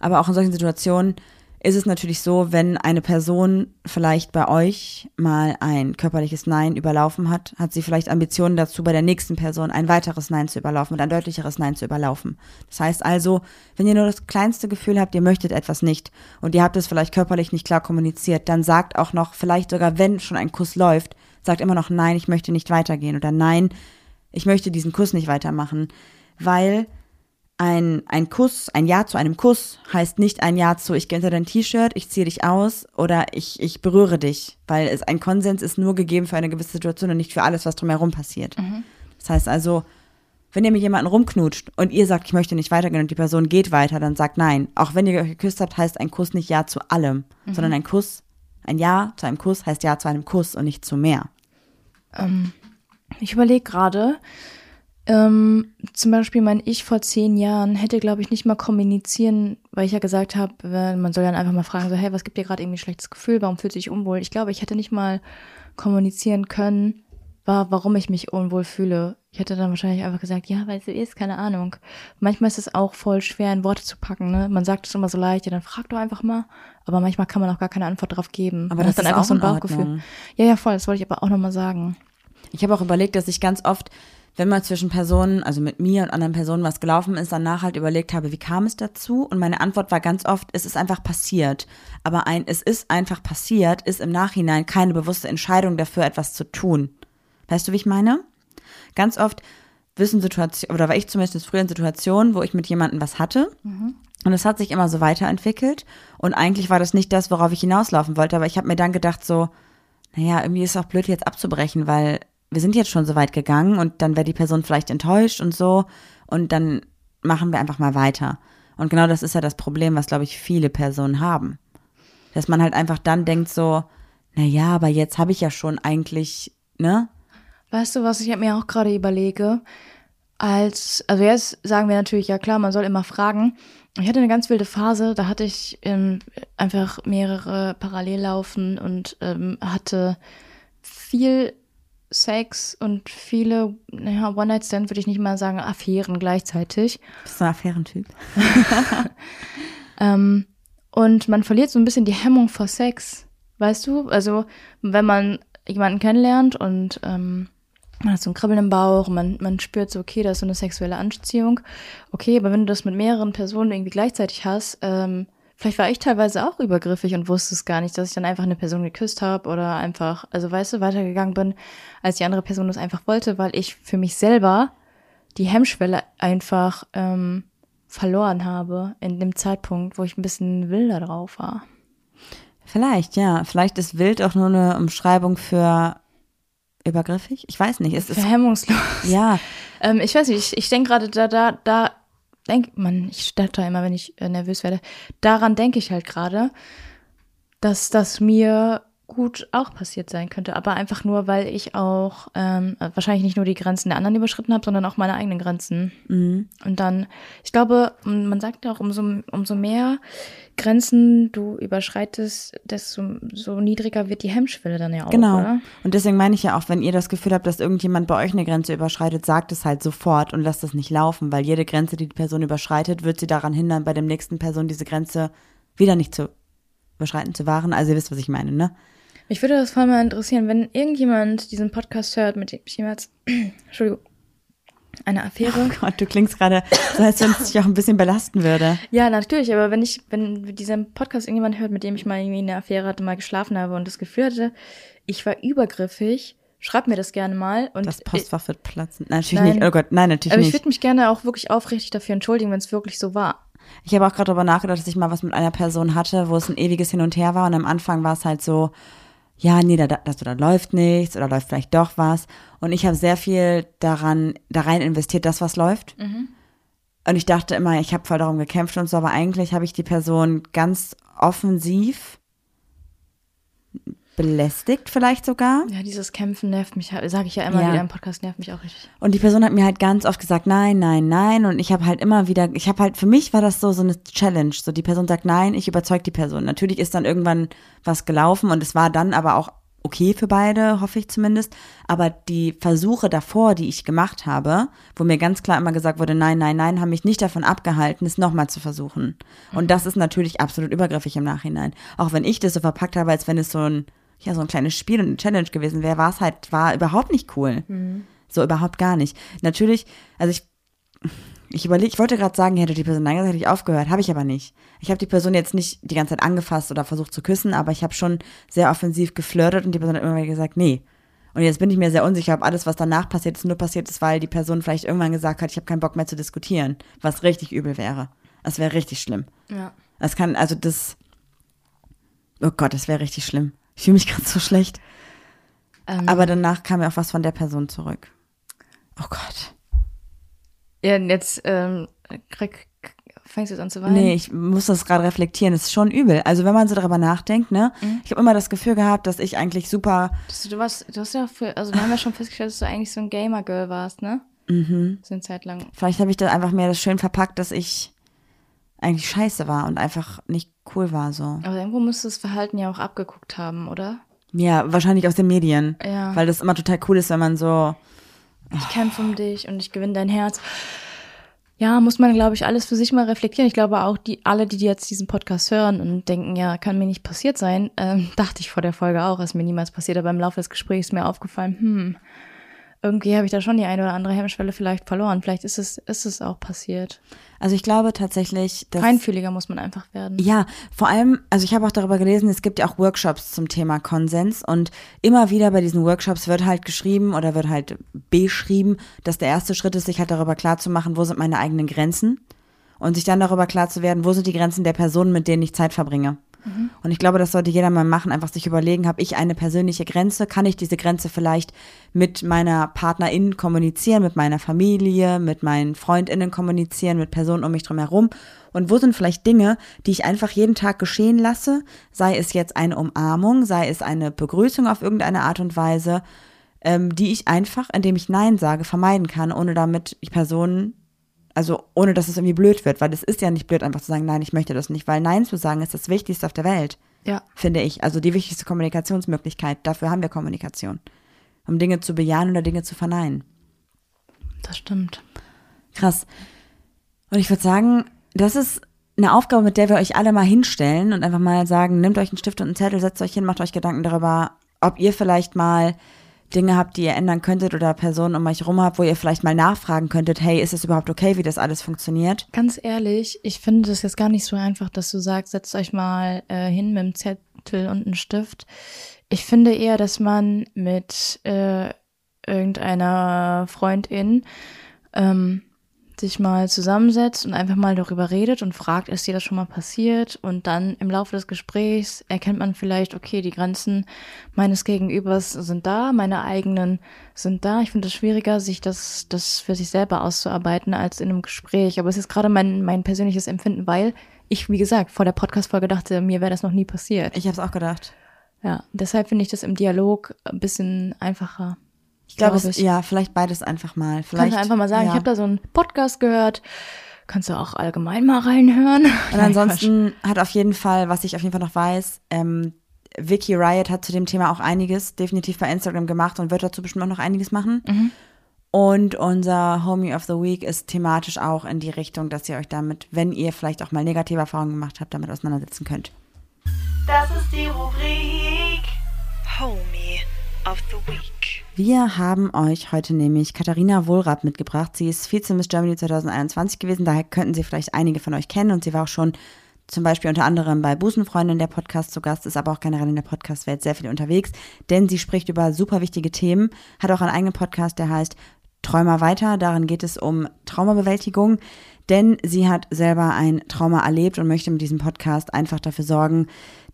Aber auch in solchen Situationen ist es natürlich so, wenn eine Person vielleicht bei euch mal ein körperliches Nein überlaufen hat, hat sie vielleicht Ambitionen dazu, bei der nächsten Person ein weiteres Nein zu überlaufen und ein deutlicheres Nein zu überlaufen. Das heißt also, wenn ihr nur das kleinste Gefühl habt, ihr möchtet etwas nicht und ihr habt es vielleicht körperlich nicht klar kommuniziert, dann sagt auch noch, vielleicht sogar wenn schon ein Kuss läuft, sagt immer noch Nein, ich möchte nicht weitergehen oder Nein, ich möchte diesen Kuss nicht weitermachen, weil ein, ein Kuss, ein Ja zu einem Kuss heißt nicht ein Ja zu, ich gehe unter dein T-Shirt, ich ziehe dich aus oder ich, ich berühre dich, weil es ein Konsens ist nur gegeben für eine gewisse Situation und nicht für alles, was drumherum passiert. Das heißt also, wenn ihr mit jemandem rumknutscht und ihr sagt, ich möchte nicht weitergehen und die Person geht weiter, dann sagt nein. Auch wenn ihr euch geküsst habt, heißt ein Kuss nicht Ja zu allem, sondern ein Kuss, ein Ja zu einem Kuss heißt Ja zu einem Kuss und nicht zu mehr. Ich überlege gerade, ähm, zum Beispiel mein Ich vor zehn Jahren hätte, glaube ich, nicht mal kommunizieren, weil ich ja gesagt habe, man soll dann einfach mal fragen, so, hey, was gibt dir gerade irgendwie ein schlechtes Gefühl, warum fühlst du dich unwohl? Ich glaube, ich hätte nicht mal kommunizieren können, war, warum ich mich unwohl fühle. Ich hätte dann wahrscheinlich einfach gesagt, ja, weil sie ist, keine Ahnung. Manchmal ist es auch voll schwer, in Worte zu packen, ne? Man sagt es immer so leicht, ja, dann frag doch einfach mal. Aber manchmal kann man auch gar keine Antwort drauf geben. Aber Man das hat dann ist einfach so ein. Bauchgefühl. Ja, ja, voll, das wollte ich aber auch nochmal sagen. Ich habe auch überlegt, dass ich ganz oft, wenn mal zwischen Personen, also mit mir und anderen Personen was gelaufen ist, danach halt überlegt habe, wie kam es dazu? Und meine Antwort war ganz oft, es ist einfach passiert. Aber ein es ist einfach passiert, ist im Nachhinein keine bewusste Entscheidung dafür, etwas zu tun. Weißt du, wie ich meine? Ganz oft wissen Situationen, oder war ich zumindest früher in Situationen, wo ich mit jemandem was hatte. Und es hat sich immer so weiterentwickelt. Und eigentlich war das nicht das, worauf ich hinauslaufen wollte. Aber ich habe mir dann gedacht, so, naja, irgendwie ist es auch blöd, jetzt abzubrechen, weil wir sind jetzt schon so weit gegangen und dann wäre die Person vielleicht enttäuscht und so. Und dann machen wir einfach mal weiter. Und genau das ist ja das Problem, was, glaube ich, viele Personen haben. Dass man halt einfach dann denkt so, naja, aber jetzt habe ich ja schon eigentlich, ne? Weißt du, was ich mir auch gerade überlege? Als, also jetzt sagen wir natürlich, ja klar, man soll immer fragen. Ich hatte eine ganz wilde Phase, da hatte ich ähm, einfach mehrere parallel laufen und ähm, hatte viel Sex und viele, naja, One-Night-Stand würde ich nicht mal sagen, Affären gleichzeitig. Bist du ein Affärentyp? Ähm, und man verliert so ein bisschen die Hemmung vor Sex, weißt du? Also, wenn man jemanden kennenlernt und ähm, man hat so ein Kribbeln im Bauch, und man, man spürt so, okay, da ist so eine sexuelle Anziehung. Okay, aber wenn du das mit mehreren Personen irgendwie gleichzeitig hast, ähm, vielleicht war ich teilweise auch übergriffig und wusste es gar nicht, dass ich dann einfach eine Person geküsst habe oder einfach, also weißt du, weitergegangen bin, als die andere Person das einfach wollte, weil ich für mich selber die Hemmschwelle einfach ähm, verloren habe in dem Zeitpunkt, wo ich ein bisschen wilder drauf war. Vielleicht, ja. Vielleicht ist wild auch nur eine Umschreibung für übergriffig. Ich weiß nicht. Es ist, Verhemmungslos. ja, Ähm, ich weiß nicht, ich, ich denke gerade da, da, da, denk, man, ich stotter immer, wenn ich äh, nervös werde. Daran denke ich halt gerade, dass das mir gut auch passiert sein könnte, aber einfach nur, weil ich auch ähm, äh, wahrscheinlich nicht nur die Grenzen der anderen überschritten habe, sondern auch meine eigenen Grenzen. Und dann, ich glaube, man sagt ja auch, umso, umso mehr Grenzen du überschreitest, desto so niedriger wird die Hemmschwelle dann ja auch, Genau. oder? Und deswegen meine ich ja auch, wenn ihr das Gefühl habt, dass irgendjemand bei euch eine Grenze überschreitet, sagt es halt sofort und lasst es nicht laufen, weil jede Grenze, die die Person überschreitet, wird sie daran hindern, bei der nächsten Person diese Grenze wieder nicht zu überschreiten zu wahren. Also ihr wisst, was ich meine, ne? Mich würde das voll mal interessieren, wenn irgendjemand diesen Podcast hört, mit dem ich jemals, Entschuldigung, eine Affäre. Oh Gott, du klingst gerade so, als wenn es dich auch ein bisschen belasten würde. Ja, natürlich, aber wenn ich, wenn diesen Podcast irgendjemand hört, mit dem ich mal irgendwie eine Affäre hatte, mal geschlafen habe und das Gefühl hatte, ich war übergriffig, schreibt mir das gerne mal. Und Das Postfach wird platzen. Nein, natürlich Nein. nicht. Oh Gott, nein, natürlich aber ich nicht. würde mich gerne auch wirklich aufrichtig dafür entschuldigen, wenn es wirklich so war. Ich habe auch gerade darüber nachgedacht, dass ich mal was mit einer Person hatte, wo es ein ewiges Hin und Her war und am Anfang war es halt so, ja, nee, da, da, da läuft nichts oder läuft vielleicht doch was. Und ich habe sehr viel daran, da rein investiert, dass was läuft. Und ich dachte immer, ich habe voll darum gekämpft und so, aber eigentlich habe ich die Person ganz offensiv belästigt vielleicht sogar. Ja, dieses Kämpfen nervt mich, sage ich ja immer Ja. wieder im Podcast, nervt mich auch richtig. Und die Person hat mir halt ganz oft gesagt, nein, nein, nein. Und ich habe halt immer wieder, ich habe halt, für mich war das so, so eine Challenge. So die Person sagt nein, ich überzeug die Person. Natürlich ist dann irgendwann was gelaufen und es war dann aber auch okay für beide, hoffe ich zumindest. Aber die Versuche davor, die ich gemacht habe, wo mir ganz klar immer gesagt wurde, nein, nein, nein, haben mich nicht davon abgehalten, es nochmal zu versuchen. Und das ist natürlich absolut übergriffig im Nachhinein. Auch wenn ich das so verpackt habe, als wenn es so ein, ja, so ein kleines Spiel und eine Challenge gewesen wäre, war es halt, war überhaupt nicht cool. So überhaupt gar nicht. Natürlich, also ich, ich überlege, ich wollte gerade sagen, hätte die Person nein gesagt, hätte ich aufgehört, habe ich aber nicht. Ich habe die Person jetzt nicht die ganze Zeit angefasst oder versucht zu küssen, aber ich habe schon sehr offensiv geflirtet und die Person hat immer wieder gesagt, nee. Und jetzt bin ich mir sehr unsicher, ob alles, was danach passiert ist, nur passiert ist, weil die Person vielleicht irgendwann gesagt hat, ich habe keinen Bock mehr zu diskutieren, was richtig übel wäre. Das wäre richtig schlimm. Ja. Das kann, also das, oh Gott, das wäre richtig schlimm. Ich fühle mich ganz so schlecht. Ähm, Aber danach kam ja auch was von der Person zurück. Oh Gott. ja, jetzt ähm, krieg, fängst du jetzt an zu weinen. Nee, ich muss das gerade reflektieren. Es ist schon übel. Also wenn man so darüber nachdenkt, ne? Ich habe immer das Gefühl gehabt, dass ich eigentlich super, Das, du warst, du hast ja für, also wir haben ja schon festgestellt, dass du eigentlich so ein Gamer-Girl warst, ne? Mhm. So eine Zeit lang. vielleicht habe ich da einfach mehr das schön verpackt, dass ich eigentlich scheiße war und einfach nicht cool war so. Aber irgendwo musst du das Verhalten ja auch abgeguckt haben, oder? Ja, wahrscheinlich aus den Medien. Ja. Weil das immer total cool ist, wenn man so Ich kämpfe um dich und ich gewinne dein Herz. Ja, muss man, glaube ich, alles für sich mal reflektieren. Ich glaube auch, die alle, die jetzt diesen Podcast hören und denken, ja, kann mir nicht passiert sein, ähm, dachte ich vor der Folge auch, ist mir niemals passiert, aber im Laufe des Gesprächs ist mir aufgefallen, hm, irgendwie habe ich da schon die eine oder andere Hemmschwelle vielleicht verloren. Vielleicht ist es, ist es auch passiert. Also ich glaube tatsächlich, dass Feinfühliger muss man einfach werden. Ja, vor allem, also ich habe auch darüber gelesen, es gibt ja auch Workshops zum Thema Konsens und immer wieder bei diesen Workshops wird halt geschrieben oder wird halt beschrieben, dass der erste Schritt ist, sich halt darüber klar zu machen, wo sind meine eigenen Grenzen und sich dann darüber klar zu werden, wo sind die Grenzen der Personen, mit denen ich Zeit verbringe. Und ich glaube, das sollte jeder mal machen, einfach sich überlegen, habe ich eine persönliche Grenze? Kann ich diese Grenze vielleicht mit meiner Partnerin kommunizieren, mit meiner Familie, mit meinen Freundinnen kommunizieren, mit Personen um mich drum herum? Und wo sind vielleicht Dinge, die ich einfach jeden Tag geschehen lasse? Sei es jetzt eine Umarmung, sei es eine Begrüßung auf irgendeine Art und Weise, ähm, die ich einfach, indem ich Nein sage, vermeiden kann, ohne damit die Person also ohne dass es irgendwie blöd wird, weil es ist ja nicht blöd, einfach zu sagen, nein, ich möchte das nicht, weil Nein zu sagen ist das Wichtigste auf der Welt, Ja. finde ich. Also die wichtigste Kommunikationsmöglichkeit. Dafür haben wir Kommunikation. Um Dinge zu bejahen oder Dinge zu verneinen. Das stimmt. Krass. Und ich würde sagen, das ist eine Aufgabe, mit der wir euch alle mal hinstellen und einfach mal sagen, nehmt euch einen Stift und einen Zettel, setzt euch hin, macht euch Gedanken darüber, ob ihr vielleicht mal Dinge habt, die ihr ändern könntet oder Personen um euch rum habt, wo ihr vielleicht mal nachfragen könntet, hey, ist es überhaupt okay, wie das alles funktioniert? Ganz ehrlich, ich finde das jetzt gar nicht so einfach, dass du sagst, setzt euch mal äh, hin mit einem Zettel und einem Stift. Ich finde eher, dass man mit äh, irgendeiner Freundin ähm, sich mal zusammensetzt und einfach mal darüber redet und fragt, ist dir das schon mal passiert? Und dann im Laufe des Gesprächs erkennt man vielleicht, okay, die Grenzen meines Gegenübers sind da, meine eigenen sind da. Ich finde es schwieriger, sich das, das für sich selber auszuarbeiten als in einem Gespräch. Aber es ist gerade mein, mein persönliches Empfinden, weil ich, wie gesagt, vor der Podcast-Folge dachte, mir wäre das noch nie passiert. Ich habe es auch gedacht. Ja, deshalb finde ich das im Dialog ein bisschen einfacher. Ich glaube, Glaub ja, vielleicht beides einfach mal. Kannst Vielleicht du einfach mal sagen, ja. ich habe da so einen Podcast gehört. Kannst du auch allgemein mal reinhören. Und ansonsten hat auf jeden Fall, was ich auf jeden Fall noch weiß, ähm, Vicky Riot hat zu dem Thema auch einiges definitiv bei Instagram gemacht und wird dazu bestimmt auch noch einiges machen. Und unser Homie of the Week ist thematisch auch in die Richtung, dass ihr euch damit, wenn ihr vielleicht auch mal negative Erfahrungen gemacht habt, damit auseinandersetzen könnt. Das ist die Rubrik Homie of the Week. Wir haben euch heute nämlich Katharina Wohlrath mitgebracht. Sie ist Vize-Miss Germany 2021 gewesen, daher könnten sie vielleicht einige von euch kennen und sie war auch schon zum Beispiel unter anderem bei Busenfreundin der Podcast zu Gast, ist aber auch generell in der Podcast-Welt sehr viel unterwegs, denn sie spricht über super wichtige Themen, hat auch einen eigenen Podcast, der heißt Träumer weiter. Darin geht es um Traumabewältigung, denn sie hat selber ein Trauma erlebt und möchte mit diesem Podcast einfach dafür sorgen,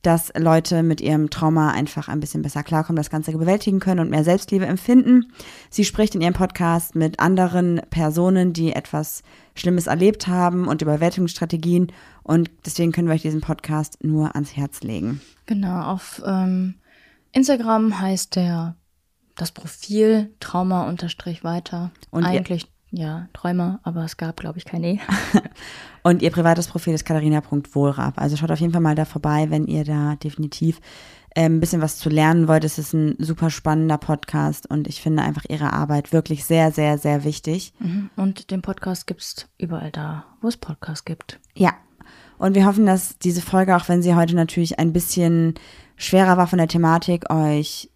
dass Leute mit ihrem Trauma einfach ein bisschen besser klarkommen, das Ganze bewältigen können und mehr Selbstliebe empfinden. Sie spricht in ihrem Podcast mit anderen Personen, die etwas Schlimmes erlebt haben und über Bewältigungsstrategien und deswegen können wir euch diesen Podcast nur ans Herz legen. Genau, auf ähm, Instagram heißt der das Profil Trauma unterstrich weiter. Und Eigentlich, ja, Träumer, aber es gab, glaube ich, kein E. Und ihr privates Profil ist katharina.wohlrab. Also schaut auf jeden Fall mal da vorbei, wenn ihr da definitiv ähm, ein bisschen was zu lernen wollt. Es ist ein super spannender Podcast und ich finde einfach ihre Arbeit wirklich sehr, sehr, sehr wichtig. Mhm. Und den Podcast gibt's überall da, wo es Podcasts gibt. Ja. Und wir hoffen, dass diese Folge, auch wenn sie heute natürlich ein bisschen schwerer war von der Thematik, euch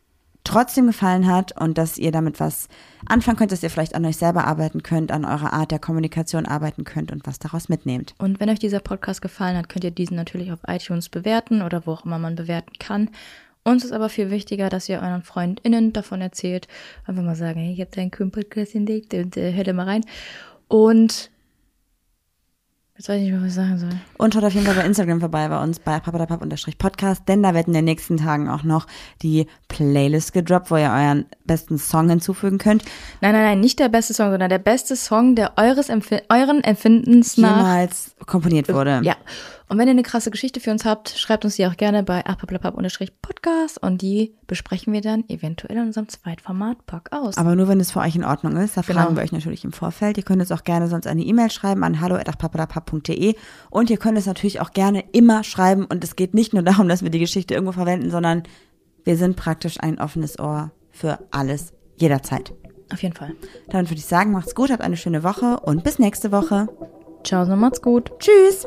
trotzdem gefallen hat und dass ihr damit was anfangen könnt, dass ihr vielleicht an euch selber arbeiten könnt, an eurer Art der Kommunikation arbeiten könnt und was daraus mitnehmt. Und wenn euch dieser Podcast gefallen hat, könnt ihr diesen natürlich auf iTunes bewerten oder wo auch immer man bewerten kann. Uns ist aber viel wichtiger, dass ihr euren FreundInnen davon erzählt. Einfach mal sagen, hey, ich habe deinen Podcast entdeckt und äh, hört da mal rein. Und jetzt weiß ich nicht mehr, was ich sagen soll. Und schaut auf jeden Fall bei Instagram vorbei bei uns bei papadapap-podcast, denn da wird in den nächsten Tagen auch noch die Playlist gedroppt, wo ihr euren besten Song hinzufügen könnt. Nein, nein, nein, nicht der beste Song, sondern der beste Song, der eures Empf euren Empfindens nach. Jemals komponiert wurde. Ja. Und wenn ihr eine krasse Geschichte für uns habt, schreibt uns die auch gerne bei apaplapap-podcast und die besprechen wir dann eventuell in unserem Zweitformat Pack aus. Aber nur, wenn es für euch in Ordnung ist. Da Genau. fragen wir euch natürlich im Vorfeld. Ihr könnt uns auch gerne sonst eine E-Mail schreiben an hallo.papadapap.de und ihr könnt es natürlich auch gerne immer schreiben und es geht nicht nur darum, dass wir die Geschichte irgendwo verwenden, sondern wir sind praktisch ein offenes Ohr für alles, jederzeit. Auf jeden Fall. Dann würde ich sagen, macht's gut, habt eine schöne Woche und bis nächste Woche. Ciao, so macht's gut. Tschüss.